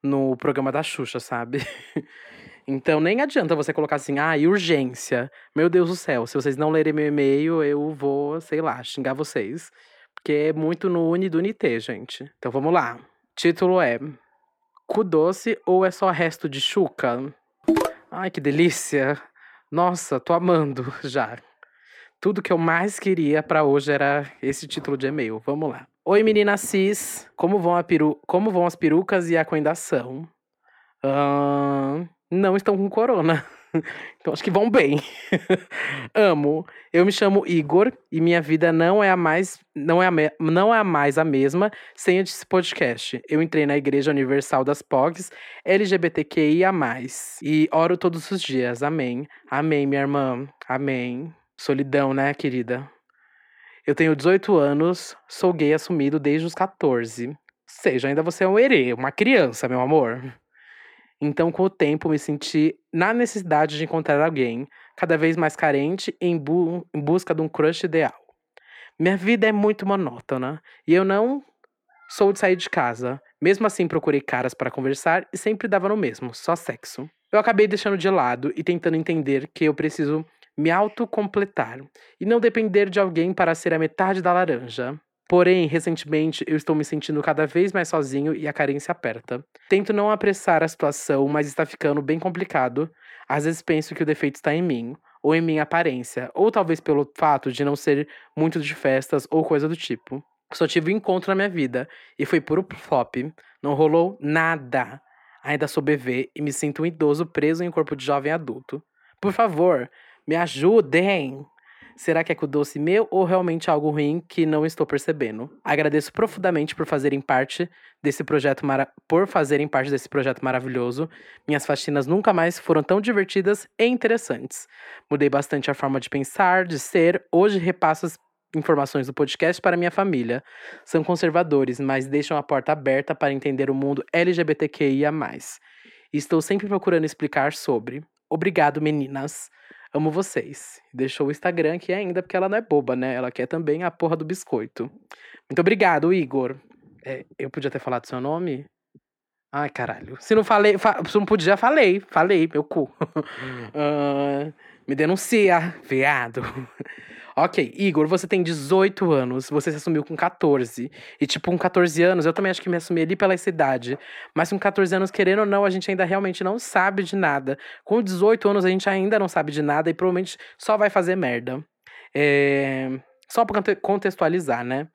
no programa da Xuxa, sabe? então nem adianta você colocar assim, ah, urgência. Meu Deus do céu, se vocês não lerem meu e-mail, eu vou, sei lá, xingar vocês. Porque é muito no Unidunité, gente. Então vamos lá. Título é Cu doce ou é só resto de chuca? Ai, que delícia! Nossa, tô amando já. Tudo que eu mais queria para hoje era esse título de e-mail. Vamos lá. Oi, menina cis. Como vão, peru... Como vão as perucas e a coendação? Uh, não estão com corona. Então acho que vão bem. Amo. Eu me chamo Igor e minha vida não é a mais não é a, me, não é a mais a mesma sem esse podcast. Eu entrei na Igreja Universal das POGs LGBTQIA+. E oro todos os dias. Amém. Amém, minha irmã. Amém. Solidão, né, querida? Eu tenho 18 anos, sou gay assumido desde os 14. Ou seja, ainda você é um herê, uma criança, meu amor. Então, com o tempo, me senti na necessidade de encontrar alguém, cada vez mais carente, em, bu em busca de um crush ideal. Minha vida é muito monótona e eu não sou de sair de casa. Mesmo assim, procurei caras para conversar e sempre dava no mesmo, só sexo. Eu acabei deixando de lado e tentando entender que eu preciso me autocompletar e não depender de alguém para ser a metade da laranja. Porém, recentemente, eu estou me sentindo cada vez mais sozinho e a carência aperta. Tento não apressar a situação, mas está ficando bem complicado. Às vezes penso que o defeito está em mim, ou em minha aparência, ou talvez pelo fato de não ser muito de festas ou coisa do tipo. Só tive um encontro na minha vida e foi puro flop. Não rolou nada. Ainda sou bebê e me sinto um idoso preso em um corpo de jovem adulto. Por favor, me ajudem! Será que é com o doce meu ou realmente algo ruim que não estou percebendo? Agradeço profundamente por fazerem parte desse projeto mara... por fazerem parte desse projeto maravilhoso. Minhas faxinas nunca mais foram tão divertidas e interessantes. Mudei bastante a forma de pensar, de ser. Hoje repasso as informações do podcast para minha família. São conservadores, mas deixam a porta aberta para entender o mundo LGBTQIA+. Estou sempre procurando explicar sobre. Obrigado, meninas. Amo vocês. Deixou o Instagram aqui ainda, porque ela não é boba, né? Ela quer também a porra do biscoito. Muito obrigado, Igor. É, eu podia ter falado seu nome? Ai, caralho. Se não falei, fa se não podia, falei. Falei, meu cu. uh, me denuncia, viado. Ok, Igor, você tem 18 anos, você se assumiu com 14. E, tipo, com 14 anos, eu também acho que me assumi ali pela essa idade. Mas com 14 anos, querendo ou não, a gente ainda realmente não sabe de nada. Com 18 anos, a gente ainda não sabe de nada e provavelmente só vai fazer merda. É... Só pra contextualizar, né?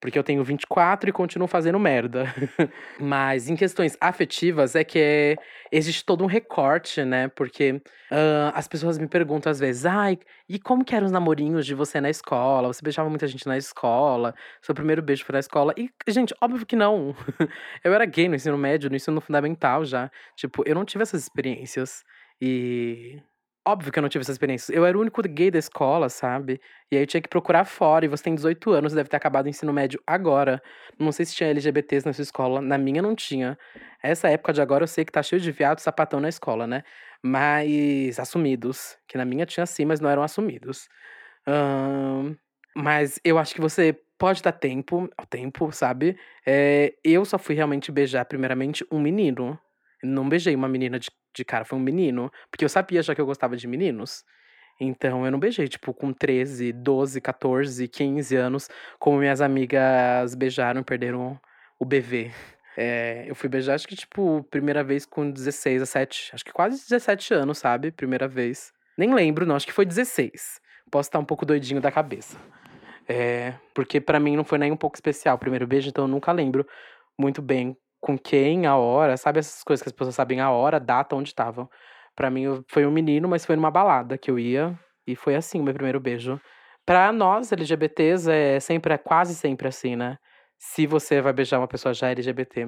Porque eu tenho 24 e continuo fazendo merda. Mas em questões afetivas é que existe todo um recorte, né? Porque uh, as pessoas me perguntam às vezes, ai, e como que eram os namorinhos de você na escola? Você beijava muita gente na escola? Seu primeiro beijo foi na escola? E, gente, óbvio que não. eu era gay no ensino médio, no ensino fundamental já. Tipo, eu não tive essas experiências. E Óbvio que eu não tive essa experiência. Eu era o único gay da escola, sabe? E aí eu tinha que procurar fora. E você tem 18 anos, deve ter acabado o ensino médio agora. Não sei se tinha LGBTs na sua escola. Na minha não tinha. Essa época de agora eu sei que tá cheio de viado sapatão na escola, né? Mas assumidos. Que na minha tinha sim, mas não eram assumidos. mas eu acho que você pode dar tempo ao tempo, sabe? É, eu só fui realmente beijar, primeiramente, um menino. Não beijei uma menina de de cara foi um menino. Porque eu sabia já que eu gostava de meninos. Então eu não beijei, tipo, com 13, 12, 14, 15 anos, como minhas amigas beijaram perderam o BV. É, eu fui beijar, acho que, tipo, primeira vez com 16, 17, acho que quase 17 anos, sabe? Primeira vez. Nem lembro, não, acho que foi 16. Posso estar um pouco doidinho da cabeça. É, porque para mim não foi nem um pouco especial o primeiro beijo, então eu nunca lembro muito bem com quem, a hora, sabe essas coisas que as pessoas sabem a hora, a data, onde estavam. Para mim foi um menino, mas foi numa balada que eu ia e foi assim o meu primeiro beijo. Para nós LGBTs é sempre é quase sempre assim, né? Se você vai beijar uma pessoa já LGBT,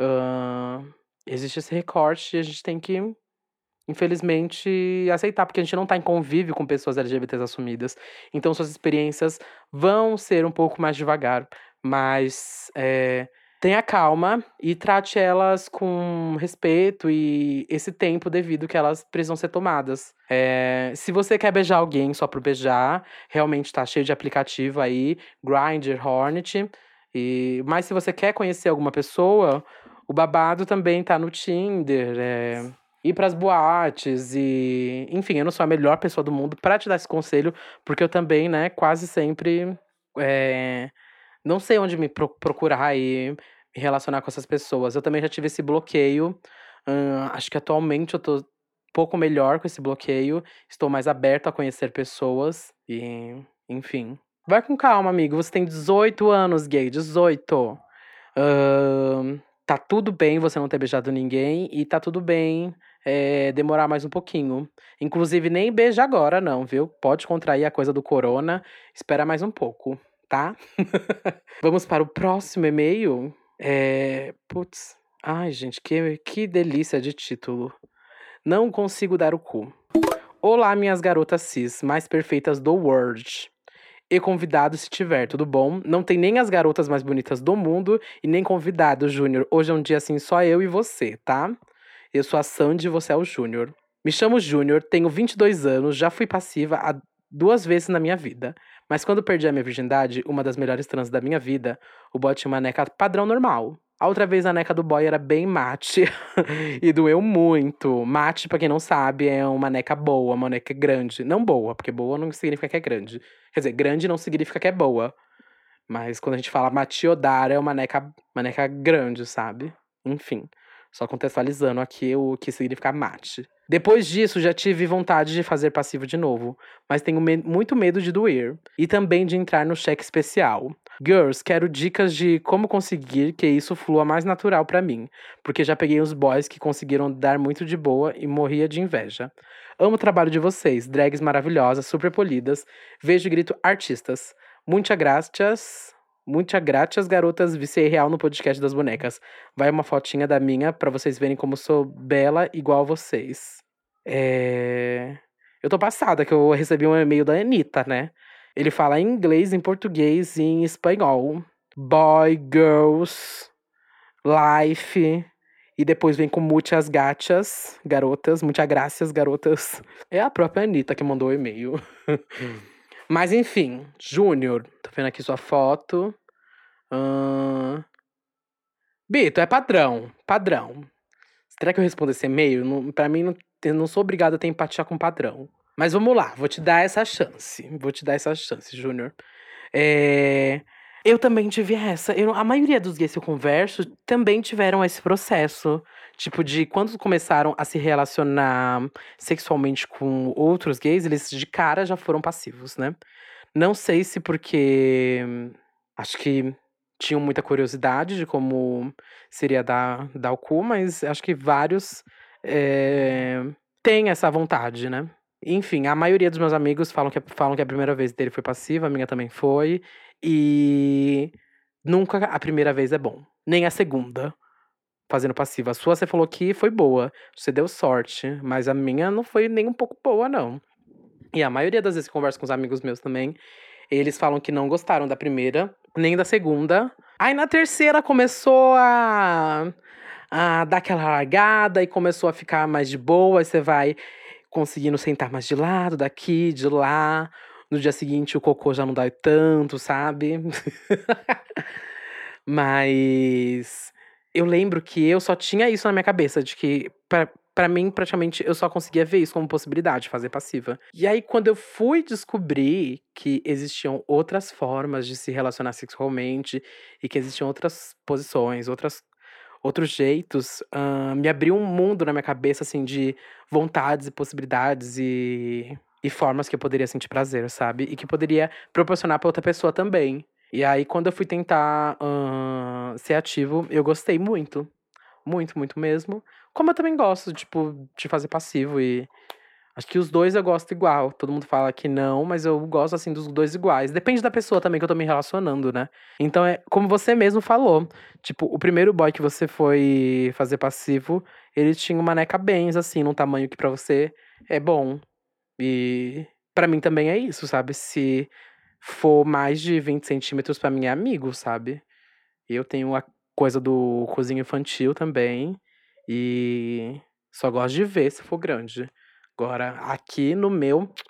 uh, existe esse recorte e a gente tem que infelizmente, aceitar, porque a gente não está em convívio com pessoas LGBTs assumidas. Então, suas experiências vão ser um pouco mais devagar, mas é, tenha calma e trate elas com respeito e esse tempo devido que elas precisam ser tomadas. É, se você quer beijar alguém só por beijar, realmente tá cheio de aplicativo aí, Grindr, Hornet. E, mas se você quer conhecer alguma pessoa, o babado também tá no Tinder. É, ir pras boates e. Enfim, eu não sou a melhor pessoa do mundo para te dar esse conselho, porque eu também, né, quase sempre. É, não sei onde me procurar e me relacionar com essas pessoas. Eu também já tive esse bloqueio. acho que atualmente eu tô um pouco melhor com esse bloqueio. Estou mais aberto a conhecer pessoas e, enfim. Vai com calma, amigo. Você tem 18 anos, gay. 18. Uh, tá tudo bem você não ter beijado ninguém e tá tudo bem é, demorar mais um pouquinho. Inclusive, nem beija agora, não, viu? Pode contrair a coisa do corona. Espera mais um pouco tá? Vamos para o próximo e-mail. É. Putz. Ai, gente, que, que delícia de título. Não consigo dar o cu. Olá, minhas garotas cis mais perfeitas do world. E convidado se tiver, tudo bom? Não tem nem as garotas mais bonitas do mundo e nem convidado, Júnior. Hoje é um dia assim só eu e você, tá? Eu sou a Sandy e você é o Júnior. Me chamo Júnior, tenho 22 anos, já fui passiva duas vezes na minha vida. Mas quando perdi a minha virgindade, uma das melhores trans da minha vida, o boy tinha uma neca padrão normal. A outra vez a neca do boy era bem mate e doeu muito. Mate, pra quem não sabe, é uma neca boa, uma neca grande. Não boa, porque boa não significa que é grande. Quer dizer, grande não significa que é boa. Mas quando a gente fala matiodara, é uma neca, uma neca grande, sabe? Enfim. Só contextualizando aqui o que significa mate. Depois disso, já tive vontade de fazer passivo de novo, mas tenho me muito medo de doer e também de entrar no cheque especial. Girls, quero dicas de como conseguir que isso flua mais natural para mim, porque já peguei uns boys que conseguiram dar muito de boa e morria de inveja. Amo o trabalho de vocês, drags maravilhosas, super polidas. Vejo e grito artistas. Muitas graças. Muitas graças, garotas. Vicei real no podcast das bonecas. Vai uma fotinha da minha para vocês verem como sou bela igual vocês. É... Eu tô passada que eu recebi um e-mail da Anitta, né? Ele fala em inglês, em português e em espanhol. Boy, girls, life. E depois vem com muitas gachas, garotas, muitas graças, garotas. É a própria Anitta que mandou o e-mail. Mas enfim, Júnior, tô vendo aqui sua foto. Uh... Bito, é padrão, padrão. Será que eu respondo esse e-mail? Não, pra mim, não, eu não sou obrigado a ter empatia com padrão. Mas vamos lá, vou te dar essa chance. Vou te dar essa chance, Júnior. É... Eu também tive essa. Eu, a maioria dos gays que eu converso também tiveram esse processo. Tipo, de quando começaram a se relacionar sexualmente com outros gays, eles de cara já foram passivos, né? Não sei se porque. Acho que tinham muita curiosidade de como seria dar, dar o cu, mas acho que vários é, têm essa vontade, né? Enfim, a maioria dos meus amigos falam que, falam que a primeira vez dele foi passiva, a minha também foi. E nunca a primeira vez é bom. Nem a segunda fazendo passiva. A sua você falou que foi boa. Você deu sorte. Mas a minha não foi nem um pouco boa, não. E a maioria das vezes que converso com os amigos meus também, eles falam que não gostaram da primeira, nem da segunda. Aí na terceira começou a, a dar aquela largada e começou a ficar mais de boa. Aí você vai conseguindo sentar mais de lado, daqui, de lá. No dia seguinte o cocô já não dói tanto, sabe? Mas eu lembro que eu só tinha isso na minha cabeça, de que para mim, praticamente, eu só conseguia ver isso como possibilidade, fazer passiva. E aí, quando eu fui descobrir que existiam outras formas de se relacionar sexualmente e que existiam outras posições, outras, outros jeitos, uh, me abriu um mundo na minha cabeça, assim, de vontades e possibilidades e, e formas que eu poderia sentir prazer, sabe? E que poderia proporcionar para outra pessoa também. E aí, quando eu fui tentar uh, ser ativo, eu gostei muito. Muito, muito mesmo. Como eu também gosto, tipo, de fazer passivo e. Acho que os dois eu gosto igual. Todo mundo fala que não, mas eu gosto, assim, dos dois iguais. Depende da pessoa também que eu tô me relacionando, né? Então, é como você mesmo falou. Tipo, o primeiro boy que você foi fazer passivo, ele tinha uma neca bens, assim, num tamanho que para você é bom. E para mim também é isso, sabe? Se for mais de 20 centímetros, pra mim é amigo, sabe? Eu tenho a coisa do cozinho infantil também. E só gosto de ver se for grande. Agora, aqui no meu.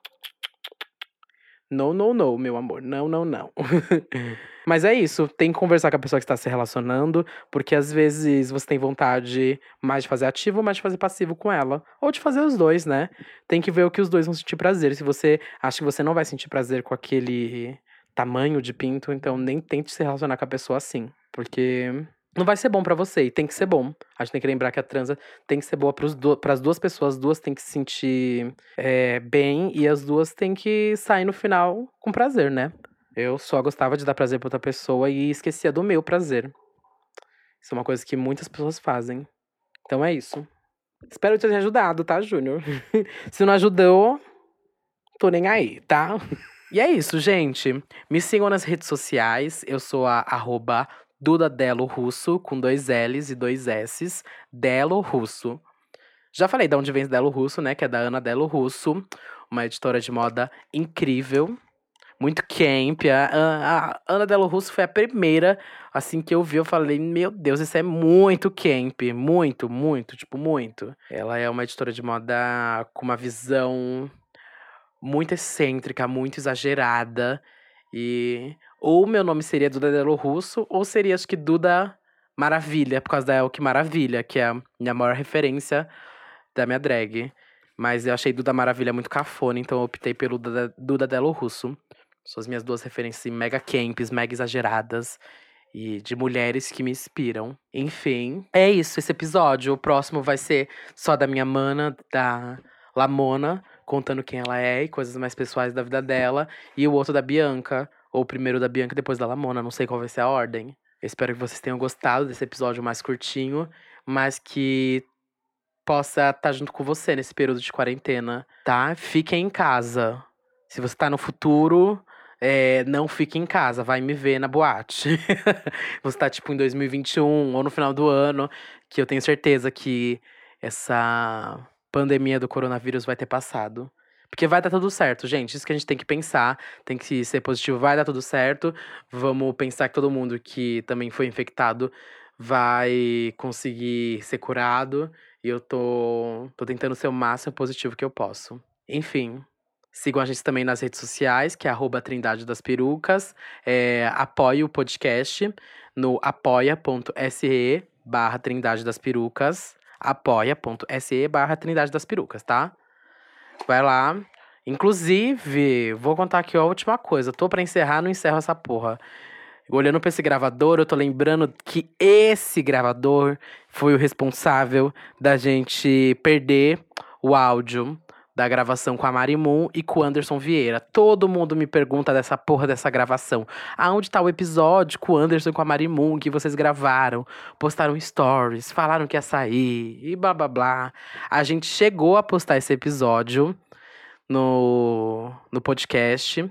Não, não, não, meu amor. Não, não, não. Mas é isso. Tem que conversar com a pessoa que está se relacionando, porque às vezes você tem vontade mais de fazer ativo mais de fazer passivo com ela. Ou de fazer os dois, né? Tem que ver o que os dois vão sentir prazer. Se você acha que você não vai sentir prazer com aquele tamanho de pinto, então nem tente se relacionar com a pessoa assim. Porque não vai ser bom para você e tem que ser bom. A gente tem que lembrar que a transa tem que ser boa para as duas pessoas, as duas têm que se sentir é, bem e as duas têm que sair no final com prazer, né? Eu só gostava de dar prazer pra outra pessoa e esquecia do meu prazer. Isso é uma coisa que muitas pessoas fazem. Então é isso. Espero ter ajudado, tá, Júnior? Se não ajudou, tô nem aí, tá? E é isso, gente. Me sigam nas redes sociais. Eu sou a arroba Duda Delo Russo, com dois L's e dois S's. Delo Russo. Já falei de onde vem Delo Russo, né? Que é da Ana Delo Russo, uma editora de moda incrível. Muito camp. A, Ana Delo Russo foi a primeira, assim, que eu vi. Eu falei, meu Deus, isso é muito camp. Muito, muito, tipo, muito. Ela é uma editora de moda com uma visão muito excêntrica, muito exagerada. E ou meu nome seria Duda Delo Russo, ou seria acho que Duda Maravilha, por causa da El Que Maravilha, que é a minha maior referência da minha drag. Mas eu achei Duda Maravilha muito cafona, então eu optei pelo Duda, Delo Russo. São as minhas duas referências mega camps, mega exageradas. E de mulheres que me inspiram. Enfim, é isso esse episódio. O próximo vai ser só da minha mana, da Lamona, contando quem ela é e coisas mais pessoais da vida dela. E o outro da Bianca, ou primeiro da Bianca e depois da Lamona, não sei qual vai ser a ordem. Espero que vocês tenham gostado desse episódio mais curtinho, mas que possa estar tá junto com você nesse período de quarentena, tá? Fiquem em casa. Se você tá no futuro, é, não fique em casa, vai me ver na boate. você tá, tipo, em 2021 ou no final do ano, que eu tenho certeza que essa pandemia do coronavírus vai ter passado. Porque vai dar tudo certo, gente. Isso que a gente tem que pensar. Tem que ser positivo, vai dar tudo certo. Vamos pensar que todo mundo que também foi infectado vai conseguir ser curado. E eu tô, tô tentando ser o máximo positivo que eu posso. Enfim. Sigam a gente também nas redes sociais, que é arroba Trindade das Perucas. É, apoie o podcast no apoia.se barra Trindade das Perucas. apoia.se barra Trindade das Perucas, tá? Vai lá. Inclusive, vou contar aqui a última coisa. Tô para encerrar, não encerro essa porra. Olhando para esse gravador, eu tô lembrando que esse gravador foi o responsável da gente perder o áudio da gravação com a Marimun e com o Anderson Vieira. Todo mundo me pergunta dessa porra dessa gravação. Aonde tá o episódio com o Anderson e com a Marimun que vocês gravaram? Postaram stories, falaram que ia sair e blá blá blá. A gente chegou a postar esse episódio no, no podcast.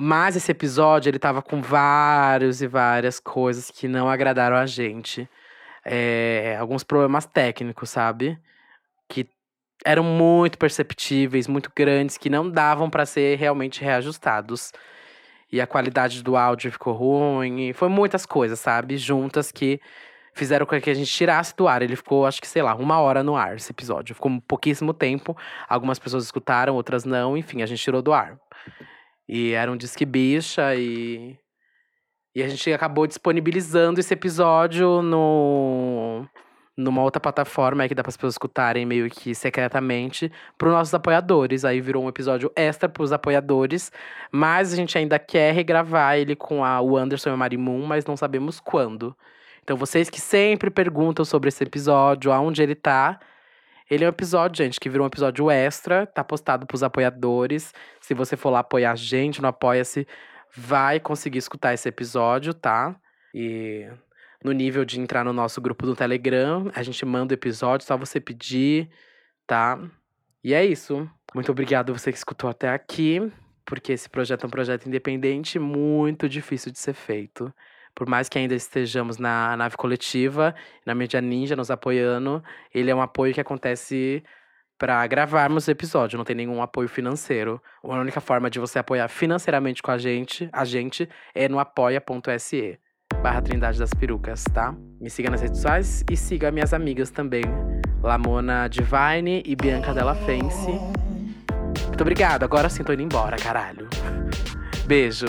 Mas esse episódio, ele tava com vários e várias coisas que não agradaram a gente. É, alguns problemas técnicos, sabe? Que eram muito perceptíveis, muito grandes, que não davam para ser realmente reajustados. E a qualidade do áudio ficou ruim. Foi muitas coisas, sabe? Juntas que fizeram com que a gente tirasse do ar. Ele ficou, acho que, sei lá, uma hora no ar esse episódio. Ficou pouquíssimo tempo. Algumas pessoas escutaram, outras não. Enfim, a gente tirou do ar. E era um disque bicha e. E a gente acabou disponibilizando esse episódio no numa outra plataforma aí que dá para as pessoas escutarem meio que secretamente para os nossos apoiadores. Aí virou um episódio extra para os apoiadores, mas a gente ainda quer regravar ele com a, o Anderson e a Marimun, mas não sabemos quando. Então vocês que sempre perguntam sobre esse episódio, aonde ele tá, ele é um episódio, gente, que virou um episódio extra, tá postado pros apoiadores. Se você for lá apoiar a gente no Apoia-se, vai conseguir escutar esse episódio, tá? E no nível de entrar no nosso grupo do Telegram. A gente manda o episódio, só você pedir, tá? E é isso. Muito obrigado você que escutou até aqui, porque esse projeto é um projeto independente muito difícil de ser feito. Por mais que ainda estejamos na nave coletiva, na mídia ninja nos apoiando, ele é um apoio que acontece para gravarmos o episódio, não tem nenhum apoio financeiro. A única forma de você apoiar financeiramente com a gente, a gente é no apoia.se. barra Trindade das Perucas, tá? Me siga nas redes sociais e siga minhas amigas também. Lamona Divine e Bianca Della Fence. Muito obrigado. Agora sim tô indo embora, caralho. Beijo.